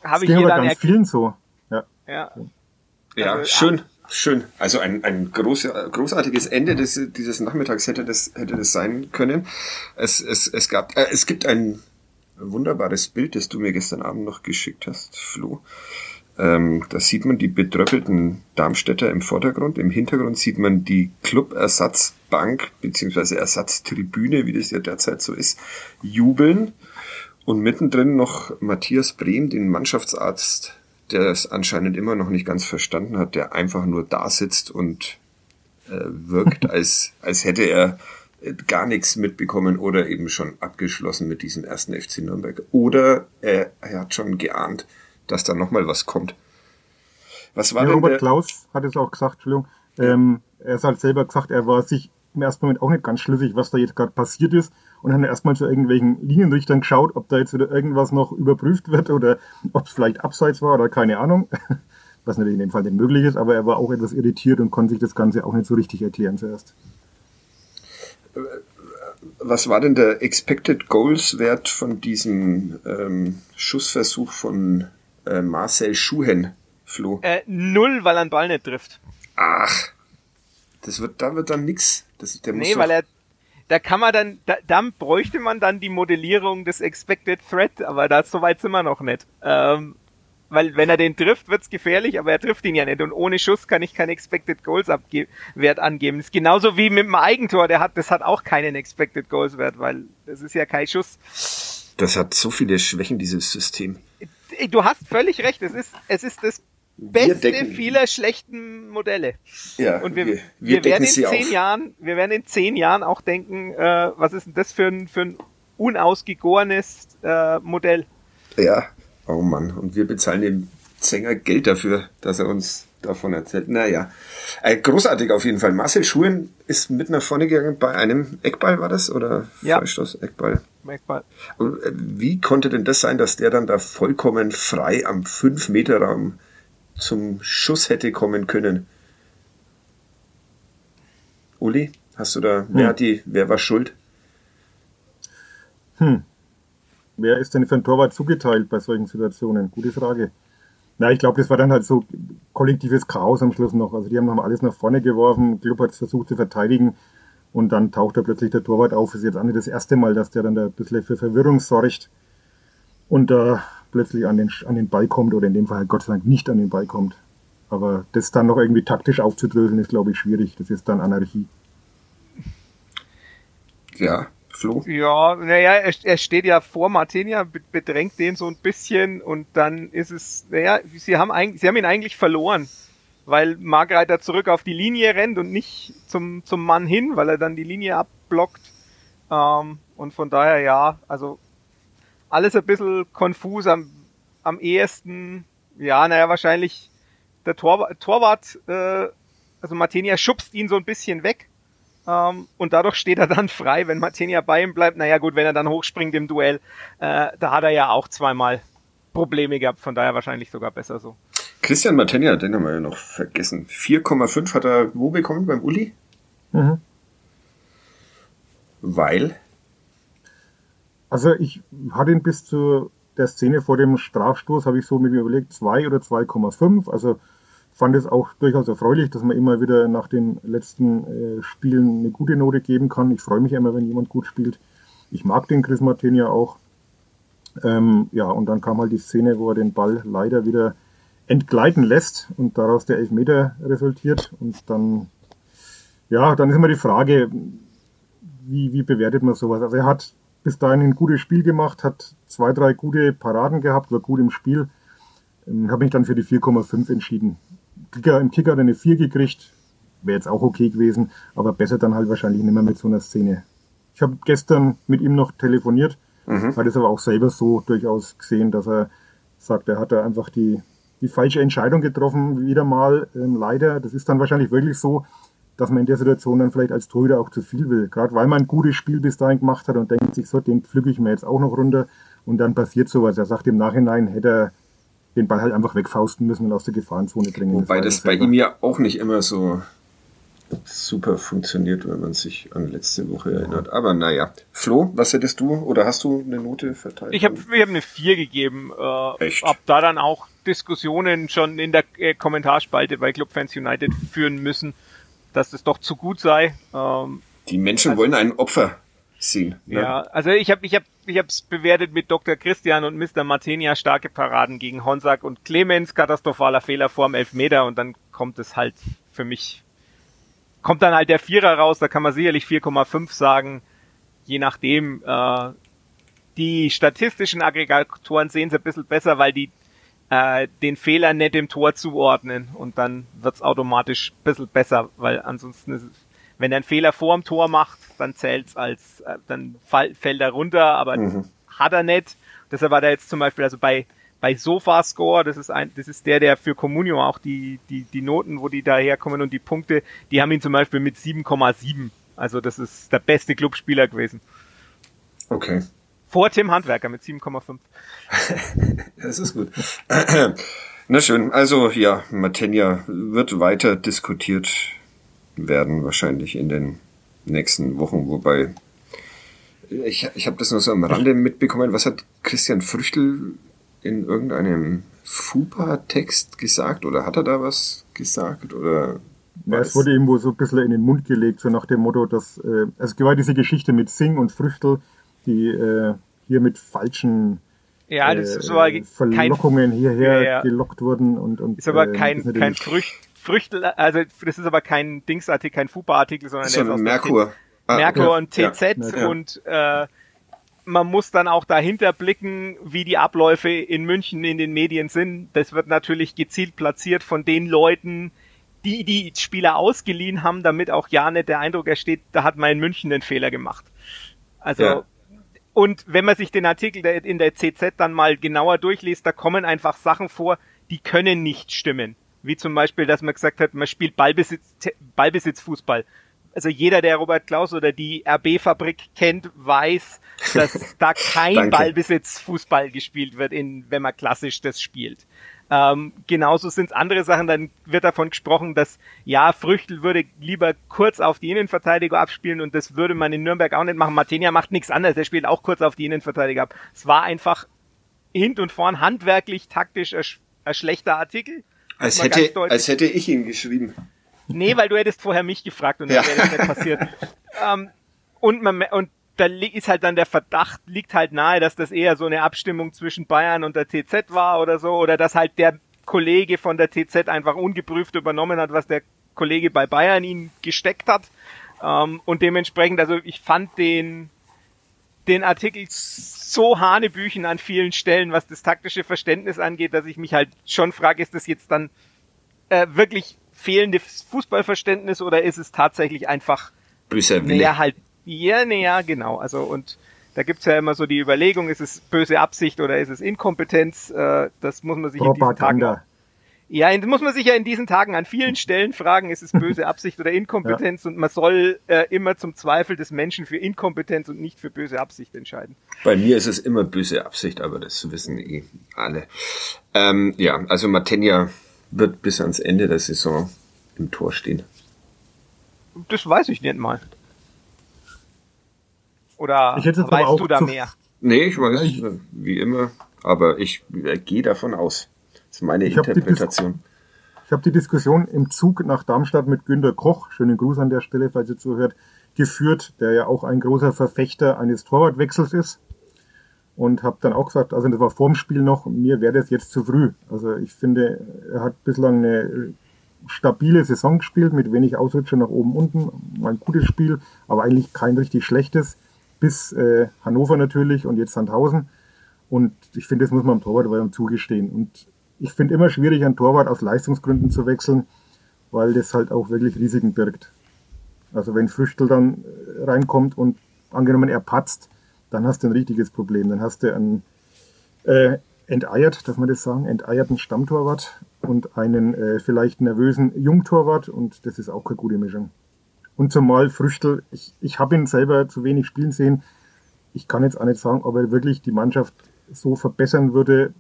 habe ich ihr dann ganz vielen so. Ja. Ja. Ja, also, schön. Schön. Also ein, ein groß, großartiges Ende des, dieses Nachmittags hätte das, hätte das sein können. Es, es, es, gab, äh, es gibt ein wunderbares Bild, das du mir gestern Abend noch geschickt hast, Flo. Ähm, da sieht man die betröppelten Darmstädter im Vordergrund. Im Hintergrund sieht man die Club-Ersatzbank beziehungsweise Ersatztribüne, wie das ja derzeit so ist, jubeln. Und mittendrin noch Matthias Brehm, den Mannschaftsarzt der es anscheinend immer noch nicht ganz verstanden hat, der einfach nur da sitzt und äh, wirkt, als, als hätte er äh, gar nichts mitbekommen oder eben schon abgeschlossen mit diesem ersten FC Nürnberg. Oder er, er hat schon geahnt, dass da nochmal was kommt. Was war ja, denn Robert Klaus hat es auch gesagt, Entschuldigung, ähm, er hat selber gesagt, er war sich im ersten Moment auch nicht ganz schlüssig, was da jetzt gerade passiert ist und haben erstmal zu irgendwelchen Linienrichtern geschaut, ob da jetzt wieder irgendwas noch überprüft wird oder ob es vielleicht abseits war oder keine Ahnung. Was natürlich in dem Fall nicht möglich ist, aber er war auch etwas irritiert und konnte sich das Ganze auch nicht so richtig erklären zuerst. Was war denn der Expected Goals Wert von diesem ähm, Schussversuch von äh, Marcel Schuhen, Flo? Äh, null, weil er einen Ball nicht trifft. Ach, das wird, da wird dann nix. Das, der nee, weil er da kann man dann, da, dann bräuchte man dann die Modellierung des Expected Threat, aber da so weit sind wir noch nicht. Ähm, weil wenn er den trifft, wird's gefährlich, aber er trifft ihn ja nicht. Und ohne Schuss kann ich keinen Expected Goals Wert angeben. Das ist genauso wie mit dem Eigentor, der hat, das hat auch keinen Expected Goals Wert, weil das ist ja kein Schuss. Das hat so viele Schwächen, dieses System. Du hast völlig recht. Es ist, es ist das beste vieler schlechten Modelle. Ja, und wir, wir, wir, wir werden in zehn auf. Jahren, wir werden in zehn Jahren auch denken, äh, was ist denn das für ein, für ein unausgegorenes äh, Modell? Ja, oh Mann. Und wir bezahlen dem Sänger Geld dafür, dass er uns davon erzählt. Naja, äh, großartig auf jeden Fall. Marcel Schuhen ist mit nach vorne gegangen bei einem Eckball, war das? Oder Ja. Freistoß, Eckball? Eckball. Und, äh, Wie konnte denn das sein, dass der dann da vollkommen frei am 5-Meter-Raum zum Schuss hätte kommen können? Uli, hast du da, wer Hm. hat die, wer war schuld? Wer ist denn für ein Torwart zugeteilt bei solchen Situationen? Gute Frage. Na, ich glaube, das war dann halt so kollektives Chaos am Schluss noch. Also die haben alles nach vorne geworfen, Club hat versucht zu verteidigen und dann taucht da plötzlich der Torwart auf. Ist jetzt auch nicht das erste Mal, dass der dann da ein bisschen für Verwirrung sorgt und da plötzlich an den, an den Ball kommt oder in dem Fall halt Gott sei Dank nicht an den Ball kommt. Aber das dann noch irgendwie taktisch aufzudröseln, ist, glaube ich, schwierig. Das ist dann Anarchie. Ja, Flo? Ja, naja, er, er steht ja vor Martinia, be- bedrängt den so ein bisschen und dann ist es, naja, sie haben eigentlich, sie haben ihn eigentlich verloren, weil Margreiter zurück auf die Linie rennt und nicht zum, zum Mann hin, weil er dann die Linie abblockt. Ähm, und von daher ja, also alles ein bisschen konfus am, am ehesten, ja, naja, wahrscheinlich der Torwart, Torwart äh, also Martinia schubst ihn so ein bisschen weg. Ähm, und dadurch steht er dann frei, wenn Martinia bei ihm bleibt. Naja gut, wenn er dann hochspringt im Duell, äh, da hat er ja auch zweimal Probleme gehabt, von daher wahrscheinlich sogar besser so. Christian Matenja, den haben wir ja noch vergessen. 4,5 hat er wo bekommen beim Uli? Mhm. Weil? Also ich hatte ihn bis zu der Szene vor dem Strafstoß, habe ich so mit mir überlegt, 2 oder 2,5. Also fand es auch durchaus erfreulich, dass man immer wieder nach den letzten äh, Spielen eine gute Note geben kann. Ich freue mich immer, wenn jemand gut spielt. Ich mag den Chris Martin ja auch. Ähm, ja, und dann kam halt die Szene, wo er den Ball leider wieder entgleiten lässt und daraus der Elfmeter resultiert. Und dann, ja, dann ist immer die Frage, wie, wie bewertet man sowas? Also er hat bis dahin ein gutes Spiel gemacht, hat zwei, drei gute Paraden gehabt, war gut im Spiel. Ähm, habe mich dann für die 4,5 entschieden. Kicker, Im Kicker hat er eine 4 gekriegt, wäre jetzt auch okay gewesen, aber besser dann halt wahrscheinlich nicht mehr mit so einer Szene. Ich habe gestern mit ihm noch telefoniert, Mhm. hat es aber auch selber so durchaus gesehen, dass er sagt, er hat da einfach die, die falsche Entscheidung getroffen, wieder mal, ähm, leider. Das ist dann wahrscheinlich wirklich so, dass man in der Situation dann vielleicht als Torhüter auch zu viel will. Gerade weil man ein gutes Spiel bis dahin gemacht hat und denkt sich so, den pflücke ich mir jetzt auch noch runter und dann passiert sowas. Er sagt im Nachhinein, hätte er den Ball halt einfach wegfausten müssen und aus der Gefahrenzone bringen. Wobei das er bei ihm ja auch nicht immer so super funktioniert, wenn man sich an letzte Woche erinnert. Aber naja. Flo, was hättest du oder hast du eine Note verteilt? Ich habe hab eine 4 gegeben. Äh, Echt? Hab da dann auch Diskussionen schon in der äh, Kommentarspalte bei Clubfans United führen müssen, dass das doch zu gut sei. Ähm, Die Menschen wollen ein Opfer sehen. ne? Ja, also ich habe ich hab, ich hab's bewertet mit Dr. Christian und Mr. Martenia starke Paraden gegen Honsack und Clemens, katastrophaler Fehler vorm Elfmeter und dann kommt es halt für mich, kommt dann halt der Vierer raus, da kann man sicherlich 4,5 sagen, je nachdem. Äh, die statistischen Aggregatoren sehen es ein bisschen besser, weil die äh, den Fehler nicht dem Tor zuordnen und dann wird's automatisch ein bisschen besser, weil ansonsten ist es, wenn er einen Fehler vor dem Tor macht, dann zählt's als, äh, dann fall, fällt er runter, aber Mhm. hat er nicht. Deshalb war da jetzt zum Beispiel, also bei, bei Sofascore, das ist ein, das ist der, der für Communio auch die, die, die Noten, wo die daherkommen und die Punkte, die haben ihn zum Beispiel mit 7,7. Also das ist der beste Clubspieler gewesen. Okay. Vor Tim Handwerker mit 7,5. Das ist gut. Na schön, also ja, Matenja wird weiter diskutiert werden, wahrscheinlich in den nächsten Wochen, wobei ich, ich habe das nur so am Rande mitbekommen. Was hat Christian Früchtel in irgendeinem FUPA-Text gesagt oder hat er da was gesagt oder Ja, es wurde irgendwo so ein bisschen in den Mund gelegt, so nach dem Motto, dass, äh, also es war diese Geschichte mit Sing und Früchtel, die äh, hier mit falschen Ja, äh, das ist aber äh, kein, Verlockungen hierher Ja, ja. gelockt wurden und, und ist aber äh, kein, ist kein Frücht, Früchtel, also das ist aber kein Dingsartikel, kein FUPA-Artikel, sondern so der ist aus Merkur? Ah, Merkur ja, und ja. TZ Ja. und äh, man muss dann auch dahinter blicken, wie die Abläufe in München in den Medien sind. Das wird natürlich gezielt platziert von den Leuten, die die Spieler ausgeliehen haben, damit auch ja nicht der Eindruck entsteht, da hat man in München einen Fehler gemacht. Also Ja. und wenn man sich den Artikel in der CZ dann mal genauer durchliest, da kommen einfach Sachen vor, die können nicht stimmen. Wie zum Beispiel, dass man gesagt hat, man spielt Ballbesitz, Ballbesitzfußball. Also jeder, der Robert Klaus oder die RB-Fabrik kennt, weiß, dass da kein Ballbesitzfußball gespielt wird, in, wenn man klassisch das spielt. Ähm, genauso sind es andere Sachen, dann wird davon gesprochen, dass ja, Früchtel würde lieber kurz auf die Innenverteidiger abspielen und das würde man in Nürnberg auch nicht machen. Martinia macht nichts anderes, er spielt auch kurz auf die Innenverteidiger ab. Es war einfach hint und vorn handwerklich, taktisch ein, ein schlechter Artikel. Als hätte, als hätte ich ihn geschrieben. Nee, weil du hättest vorher mich gefragt und dann ja. wäre das nicht passiert. ähm, und man, und da ist halt dann der Verdacht, liegt halt nahe, dass das eher so eine Abstimmung zwischen Bayern und der TZ war oder so, oder dass halt der Kollege von der TZ einfach ungeprüft übernommen hat, was der Kollege bei Bayern ihn gesteckt hat. Ähm, und dementsprechend, also ich fand den, den Artikel so hanebüchen an vielen Stellen, was das taktische Verständnis angeht, dass ich mich halt schon frage, ist das jetzt dann äh, wirklich fehlendes Fußballverständnis oder ist es tatsächlich einfach Böser Wille. Mehr halt ja, nee, ja, genau. Also und da gibt's ja immer so die Überlegung, ist es böse Absicht oder ist es Inkompetenz? Äh, das muss man sich Propaganda. in diesen Tagen. Ja, das muss man sich ja in diesen Tagen an vielen Stellen fragen, ist es böse Absicht oder Inkompetenz ja. und man soll äh, immer zum Zweifel des Menschen für Inkompetenz und nicht für böse Absicht entscheiden. Bei mir ist es immer böse Absicht, aber das wissen eh alle. Ähm, ja, also Matenja wird bis ans Ende der Saison im Tor stehen. Das weiß ich nicht mal. Oder ich hätte weißt du da mehr? Nee, ich weiß, ich, wie immer. Aber ich äh, gehe davon aus. Das ist meine ich Interpretation. Hab ich habe die Diskussion im Zug nach Darmstadt mit Günter Koch, schönen Gruß an der Stelle, falls ihr zuhört, geführt, der ja auch ein großer Verfechter eines Torwartwechsels ist. Und habe dann auch gesagt, also das war vorm Spiel noch, mir wäre das jetzt zu früh. Also ich finde, er hat bislang eine stabile Saison gespielt, mit wenig Ausrutscher nach oben unten. Ein gutes Spiel, aber eigentlich kein richtig schlechtes bis äh, Hannover natürlich und jetzt Sandhausen. Und ich finde, das muss man am Torwart zugestehen. Und ich finde immer schwierig, einen Torwart aus Leistungsgründen zu wechseln, weil das halt auch wirklich Risiken birgt. Also wenn Früchtel dann äh, reinkommt und angenommen er patzt, dann hast du ein richtiges Problem. Dann hast du einen äh, enteiert, darf man das sagen, enteierten Stammtorwart und einen äh, vielleicht nervösen Jungtorwart und das ist auch keine gute Mischung. Und zumal Früchtel, ich, ich habe ihn selber zu wenig spielen sehen. Ich kann jetzt auch nicht sagen, ob er wirklich die Mannschaft so verbessern würde,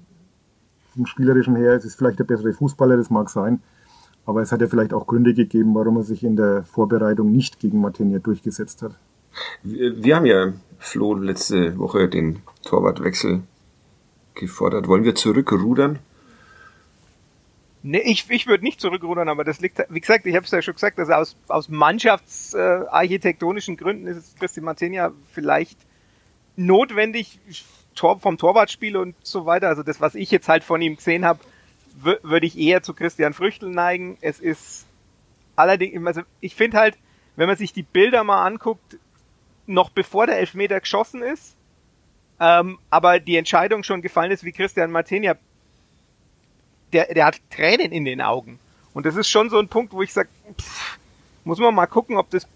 vom Spielerischen her. Es ist vielleicht der bessere Fußballer, das mag sein. Aber es hat ja vielleicht auch Gründe gegeben, warum er sich in der Vorbereitung nicht gegen Martinia durchgesetzt hat. Wir, wir haben ja, Flo, letzte Woche den Torwartwechsel gefordert. Wollen wir zurückrudern? Nee, ich, ich würde nicht zurückrudern, aber das liegt, wie gesagt, ich habe es ja schon gesagt, also aus, aus mannschaftsarchitektonischen äh, Gründen ist es Christi Martinia vielleicht notwendig Tor, vom Torwartspiel und so weiter. Also das, was ich jetzt halt von ihm gesehen habe, würde ich eher zu Christian Früchtel neigen. Es ist allerdings, also ich finde halt, wenn man sich die Bilder mal anguckt, noch bevor der Elfmeter geschossen ist, ähm, aber die Entscheidung schon gefallen ist, wie Christian Martinia der, der hat Tränen in den Augen. Und das ist schon so ein Punkt, wo ich sage, muss man mal gucken, ob das,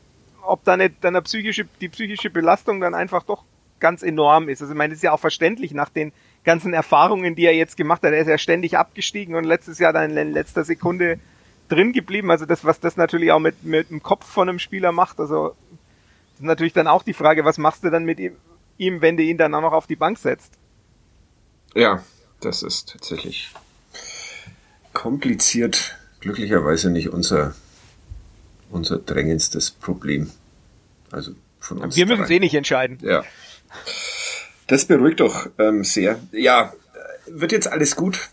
ob da nicht dann eine psychische, die psychische Belastung dann einfach doch ganz enorm ist. Also ich meine, das ist ja auch verständlich nach den ganzen Erfahrungen, die er jetzt gemacht hat. Er ist ja ständig abgestiegen und letztes Jahr dann in letzter Sekunde drin geblieben. Also das, was das natürlich auch mit, mit dem Kopf von einem Spieler macht. Also das ist natürlich dann auch die Frage, was machst du dann mit ihm, wenn du ihn dann auch noch auf die Bank setzt? Ja, das ist tatsächlich kompliziert, glücklicherweise nicht unser, unser drängendstes Problem. Also von uns. Wir müssen es eh nicht entscheiden. Ja. Das beruhigt doch ähm, sehr. Ja, wird jetzt alles gut?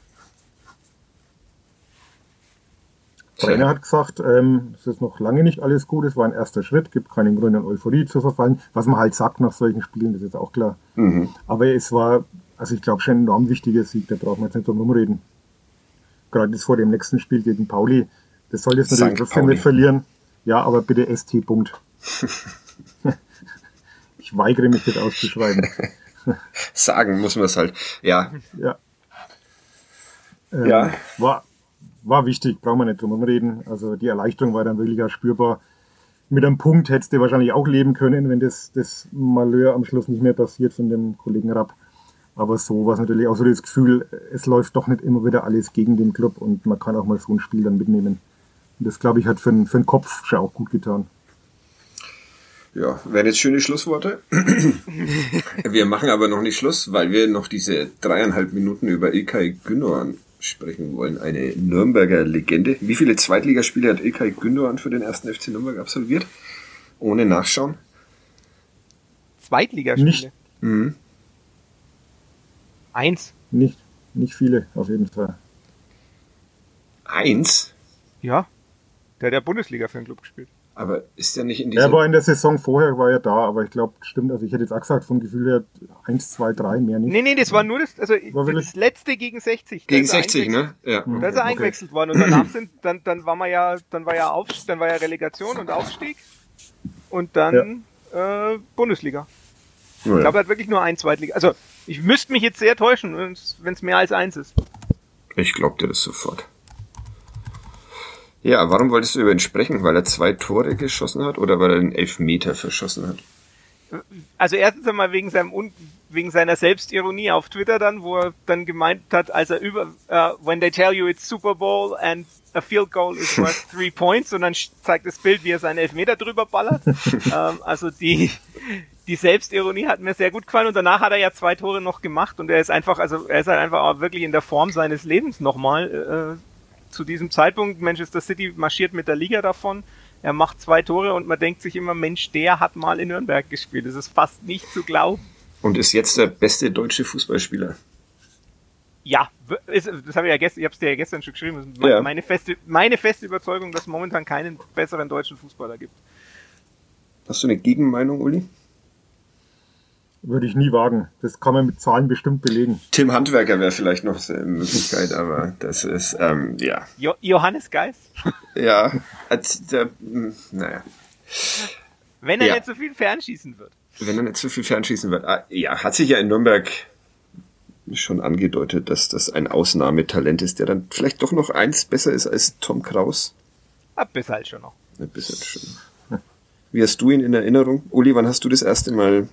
Trainer hat gesagt, ähm, es ist noch lange nicht alles gut, es war ein erster Schritt, gibt keinen Grund an Euphorie zu verfallen, was man halt sagt nach solchen Spielen, das ist auch klar. Mhm. Aber es war, also ich glaube schon ein enorm wichtiger Sieg, da brauchen wir jetzt nicht drum rumreden gerade jetzt vor dem nächsten Spiel gegen Pauli. Das soll jetzt natürlich trotzdem nicht verlieren. Ja, aber bitte ST. Punkt. ich weigere mich das auszuschreiben. Sagen muss man es halt. Ja. Ja. Ähm, ja. War, war wichtig, brauchen wir nicht drum reden. Also die Erleichterung war dann wirklich auch spürbar. Mit einem Punkt hättest du wahrscheinlich auch leben können, wenn das, das Malheur am Schluss nicht mehr passiert von dem Kollegen Rapp. Aber so war es natürlich auch so das Gefühl, es läuft doch nicht immer wieder alles gegen den Club und man kann auch mal so ein Spiel dann mitnehmen. Und das, glaube ich, hat für, den, für den Kopf schon auch gut getan. Ja, wären jetzt schöne Schlussworte. wir machen aber noch nicht Schluss, weil wir noch diese dreieinhalb Minuten über Ilkay Gündogan sprechen wollen. Eine Nürnberger Legende. Wie viele Zweitligaspiele hat Ilkay Gündogan für den ersten FC Nürnberg absolviert? Ohne Nachschauen. Zweitligaspiele? Nicht. Mhm. Eins. Nicht, nicht viele, auf jeden Fall. Eins? Ja. Der hat ja Bundesliga für den Club gespielt. Aber ist der nicht in dieser... Er war in der Saison vorher, war er da, aber ich glaube, stimmt, also ich hätte jetzt auch gesagt, vom Gefühl her, eins, zwei, drei, mehr nicht. Nee, nee, das war nur das, also War das wirklich- letzte gegen 60. Da Gegen ist er 60, ne? Ja. Da ist er Okay. eingewechselt worden und danach sind, dann, dann war man ja, dann war ja auf, dann war ja Relegation und Aufstieg und dann äh, Bundesliga. Ich glaube, er hat wirklich nur ein Zweitliga. Also ich müsste mich jetzt sehr täuschen, wenn es mehr als eins ist. Ich glaub dir das sofort. Ja, warum wolltest du über ihn sprechen? Weil er zwei Tore geschossen hat oder weil er den Elfmeter verschossen hat? Also erstens einmal wegen seinem Un wegen seiner Selbstironie auf Twitter dann, wo er dann gemeint hat, als er über uh, when they tell you it's Super Bowl and a field goal is worth three points und dann zeigt das Bild, wie er seinen Elfmeter drüber ballert. ähm, also die die Selbstironie hat mir sehr gut gefallen und danach hat er ja zwei Tore noch gemacht und er ist einfach, also er ist halt einfach auch wirklich in der Form seines Lebens nochmal äh, zu diesem Zeitpunkt. Manchester City marschiert mit der Liga davon. Er macht zwei Tore und man denkt sich immer, Mensch, der hat mal in Nürnberg gespielt. Das ist fast nicht zu glauben. Und ist jetzt der beste deutsche Fußballspieler. Ja, ist, das habe ich ja gestern, ich habe es dir ja gestern schon geschrieben. Das ist me- Ja. meine feste, meine feste Überzeugung, dass es momentan keinen besseren deutschen Fußballer gibt. Hast du eine Gegenmeinung, Uli? Würde ich nie wagen. Das kann man mit Zahlen bestimmt belegen. Tim Handwerker wäre vielleicht noch eine Möglichkeit, aber das ist, ähm, ja. Jo Johannes Geist, Ja, als der, mh, naja, wenn er Ja. nicht so viel fernschießen wird. wenn er nicht zu viel fernschießen wird. Ah, ja, hat sich ja in Nürnberg schon angedeutet, dass das ein Ausnahmetalent ist, der dann vielleicht doch noch eins besser ist als Tom Kraus. Ab bis halt schon noch. Ein bisschen schon. Wie hast du ihn in Erinnerung? Uli, wann hast du das erste Mal,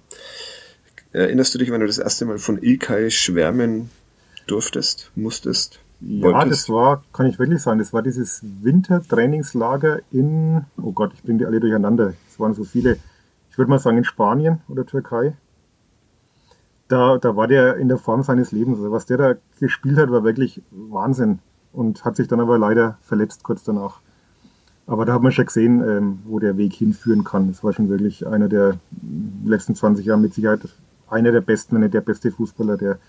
erinnerst du dich, wann du das erste Mal von Ilkay schwärmen durftest, musstest, Ja, das wolltest? war, kann ich wirklich sagen, das war dieses Wintertrainingslager in, oh Gott, ich bringe die alle durcheinander. Es waren so viele, ich würde mal sagen in Spanien oder Türkei. Da, da war der in der Form seines Lebens. Also was der da gespielt hat, war wirklich Wahnsinn. Und hat sich dann aber leider verletzt kurz danach. Aber da hat man schon gesehen, ähm, wo der Weg hinführen kann. Das war schon wirklich einer der letzten 20 Jahre mit Sicherheit einer der besten, wenn nicht der beste Fußballer, der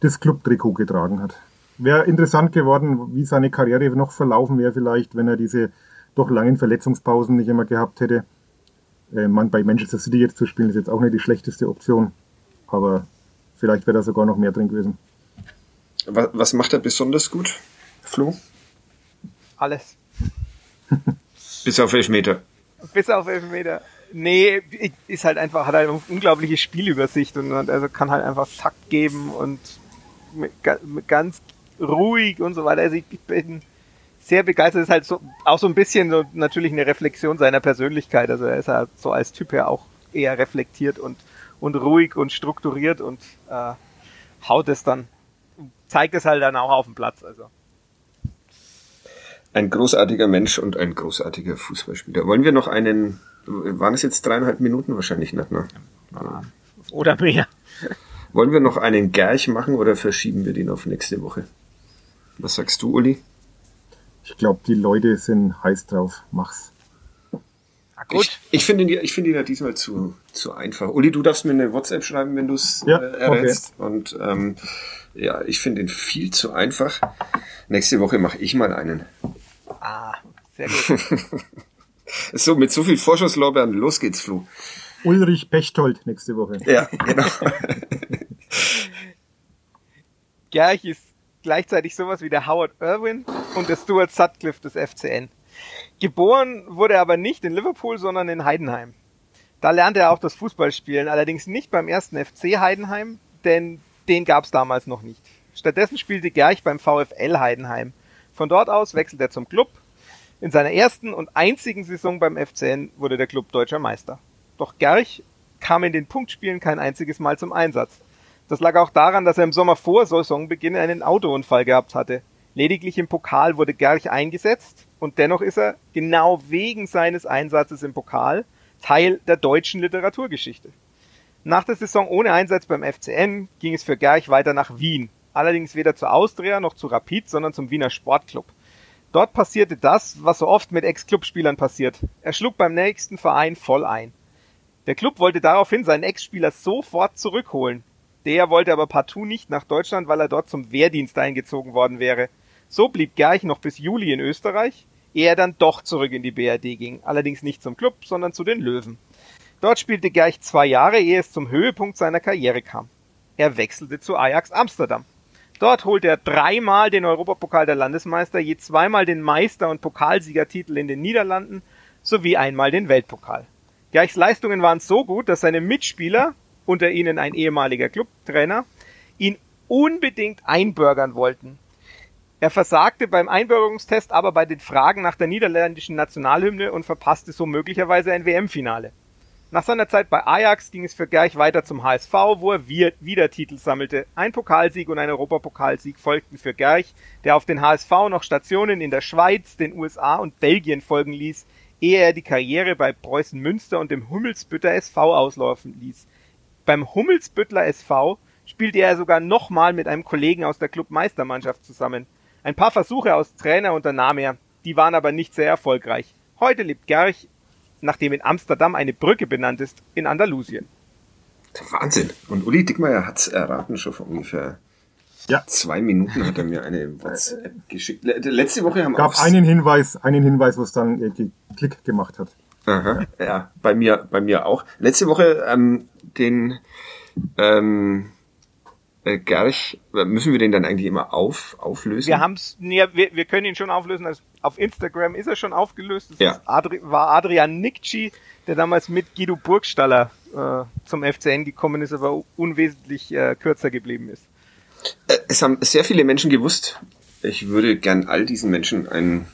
das Club-Trikot getragen hat. Wäre interessant geworden, wie seine Karriere noch verlaufen wäre vielleicht, wenn er diese doch langen Verletzungspausen nicht immer gehabt hätte. Äh, man, bei Manchester City jetzt zu spielen, ist jetzt auch nicht die schlechteste Option. Aber vielleicht wäre da sogar noch mehr drin gewesen. Was, was macht er besonders gut, Flo? Alles. Bis auf Elfmeter. Bis auf Elfmeter. Nee, ist halt einfach, hat halt eine unglaubliche Spielübersicht und, also kann halt einfach Takt geben und mit, mit ganz ruhig und so weiter. Also ich, bin sehr begeistert. Ist halt so, auch so ein bisschen so natürlich eine Reflexion seiner Persönlichkeit. Also er ist halt so als Typ her auch eher reflektiert und, und ruhig und strukturiert und äh, haut es dann, zeigt es halt dann auch auf dem Platz. Also Ein großartiger Mensch und ein großartiger Fußballspieler. Wollen wir noch einen, waren es jetzt dreieinhalb Minuten wahrscheinlich nicht, ne? oder mehr. Wollen wir noch einen Gerch machen oder verschieben wir den auf nächste Woche? Was sagst du, Uli? Ich glaube, die Leute sind heiß drauf. Mach's. Na gut. Ich, ich finde ihn, ja- ich finde ihn ja diesmal zu, zu einfach. Uli, du darfst mir eine WhatsApp schreiben, wenn du es Ja, äh, errätst. Und ähm, ja, ich finde ihn viel zu einfach. Nächste Woche mache ich mal einen. Ah, sehr gut. So, mit so viel Vorschusslorbeeren, los geht's, Flo. Ulrich Pechtold nächste Woche. Ja, genau. Gerch ist gleichzeitig sowas wie der Howard Irwin und der Stuart Sutcliffe des FCN. Geboren wurde er aber nicht in Liverpool, sondern in Heidenheim. Da lernte er auch das Fußballspielen, allerdings nicht beim ersten FC Heidenheim, denn den gab es damals noch nicht. Stattdessen spielte Gerch beim VfL Heidenheim. Von dort aus wechselte er zum Club. In seiner ersten und einzigen Saison beim FCN wurde der Club deutscher Meister. Doch Gerch kam in den Punktspielen kein einziges Mal zum Einsatz. Das lag auch daran, dass er im Sommer vor Saisonbeginn einen Autounfall gehabt hatte. Lediglich im Pokal wurde Gerch eingesetzt und dennoch ist er, genau wegen seines Einsatzes im Pokal, Teil der deutschen Literaturgeschichte. Nach der Saison ohne Einsatz beim FCN ging es für Gerch weiter nach Wien. Allerdings weder zu Austria noch zu Rapid, sondern zum Wiener Sportclub. Dort passierte das, was so oft mit Ex-Clubspielern passiert. Er schlug beim nächsten Verein voll ein. Der Club wollte daraufhin seinen Ex-Spieler sofort zurückholen. Der wollte aber partout nicht nach Deutschland, weil er dort zum Wehrdienst eingezogen worden wäre. So blieb Gerch noch bis Juli in Österreich, ehe er dann doch zurück in die BRD ging, allerdings nicht zum Club, sondern zu den Löwen. Dort spielte Gerch zwei Jahre, ehe es zum Höhepunkt seiner Karriere kam. Er wechselte zu Ajax Amsterdam. Dort holte er dreimal den Europapokal der Landesmeister, je zweimal den Meister- und Pokalsiegertitel in den Niederlanden sowie einmal den Weltpokal. Gerchs Leistungen waren so gut, dass seine Mitspieler unter ihnen ein ehemaliger Clubtrainer, ihn unbedingt einbürgern wollten. Er versagte beim Einbürgerungstest aber bei den Fragen nach der niederländischen Nationalhymne und verpasste so möglicherweise ein WM-Finale. Nach seiner Zeit bei Ajax ging es für Gerch weiter zum HSV, wo er wieder Titel sammelte. Ein Pokalsieg und ein Europapokalsieg folgten für Gerch, der auf den HSV noch Stationen in der Schweiz, den USA und Belgien folgen ließ, ehe er die Karriere bei Preußen Münster und dem Hummelsbütter SV auslaufen ließ. Beim Hummelsbüttler SV spielte er sogar nochmal mit einem Kollegen aus der Clubmeistermannschaft zusammen. Ein paar Versuche als Trainer unternahm er, die waren aber nicht sehr erfolgreich. Heute lebt Gerch, nachdem in Amsterdam eine Brücke benannt ist, in Andalusien. Wahnsinn. Und Uli Dickmeyer hat's erraten schon vor ungefähr ja. zwei Minuten hat er mir eine WhatsApp geschickt. Letzte Woche haben wir gab einen Hinweis, einen Hinweis, wo es dann äh, Klick gemacht hat. Aha, ja, bei mir, bei mir auch. Letzte Woche ähm, den ähm, äh, Gerch, müssen wir den dann eigentlich immer auf, auflösen? Wir haben's, nee, wir, wir können ihn schon auflösen. Also auf Instagram ist er schon aufgelöst. Das ja. Adri war Adrian Nikci, der damals mit Guido Burgstaller äh, zum FCN gekommen ist, aber unwesentlich äh, kürzer geblieben ist. Äh, es haben sehr viele Menschen gewusst. Ich würde gern all diesen Menschen ein,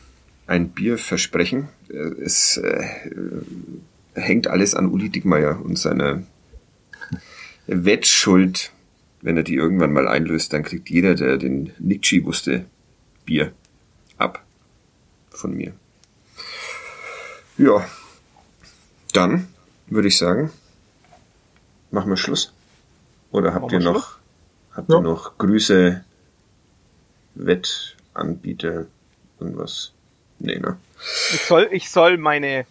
ein Bier versprechen. Äh, es äh, hängt alles an Uli Dickmeier und seiner Wettschuld. Wenn er die irgendwann mal einlöst, dann kriegt jeder, der den Nikchi wusste, Bier ab von mir. Ja, dann würde ich sagen, machen wir Schluss. Oder habt ihr noch, Schluss? habt ja. ihr noch Grüße, Wettanbieter, irgendwas? Nee, ne? Ich soll, ich soll meine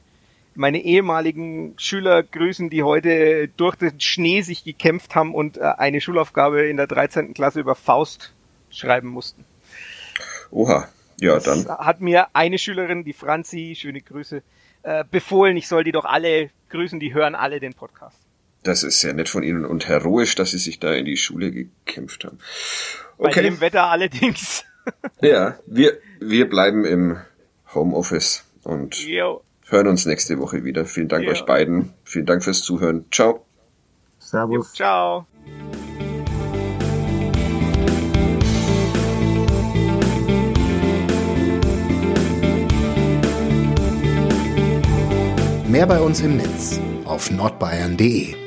meine ehemaligen Schüler grüßen, die heute durch den Schnee sich gekämpft haben und äh, eine Schulaufgabe in der 13. Klasse über Faust schreiben mussten. Oha, ja, das dann. Hat mir eine Schülerin, die Franzi, schöne Grüße, äh, befohlen, ich soll die doch alle grüßen, die hören alle den Podcast. Das ist sehr nett von Ihnen und heroisch, dass Sie sich da in die Schule gekämpft haben. Okay. Bei dem Wetter allerdings. ja, wir, wir bleiben im Homeoffice und jo hören uns nächste Woche wieder. Vielen Dank ja. euch beiden. Vielen Dank fürs Zuhören. Ciao. Servus. Ciao. Mehr bei uns im Netz auf nordbayern.de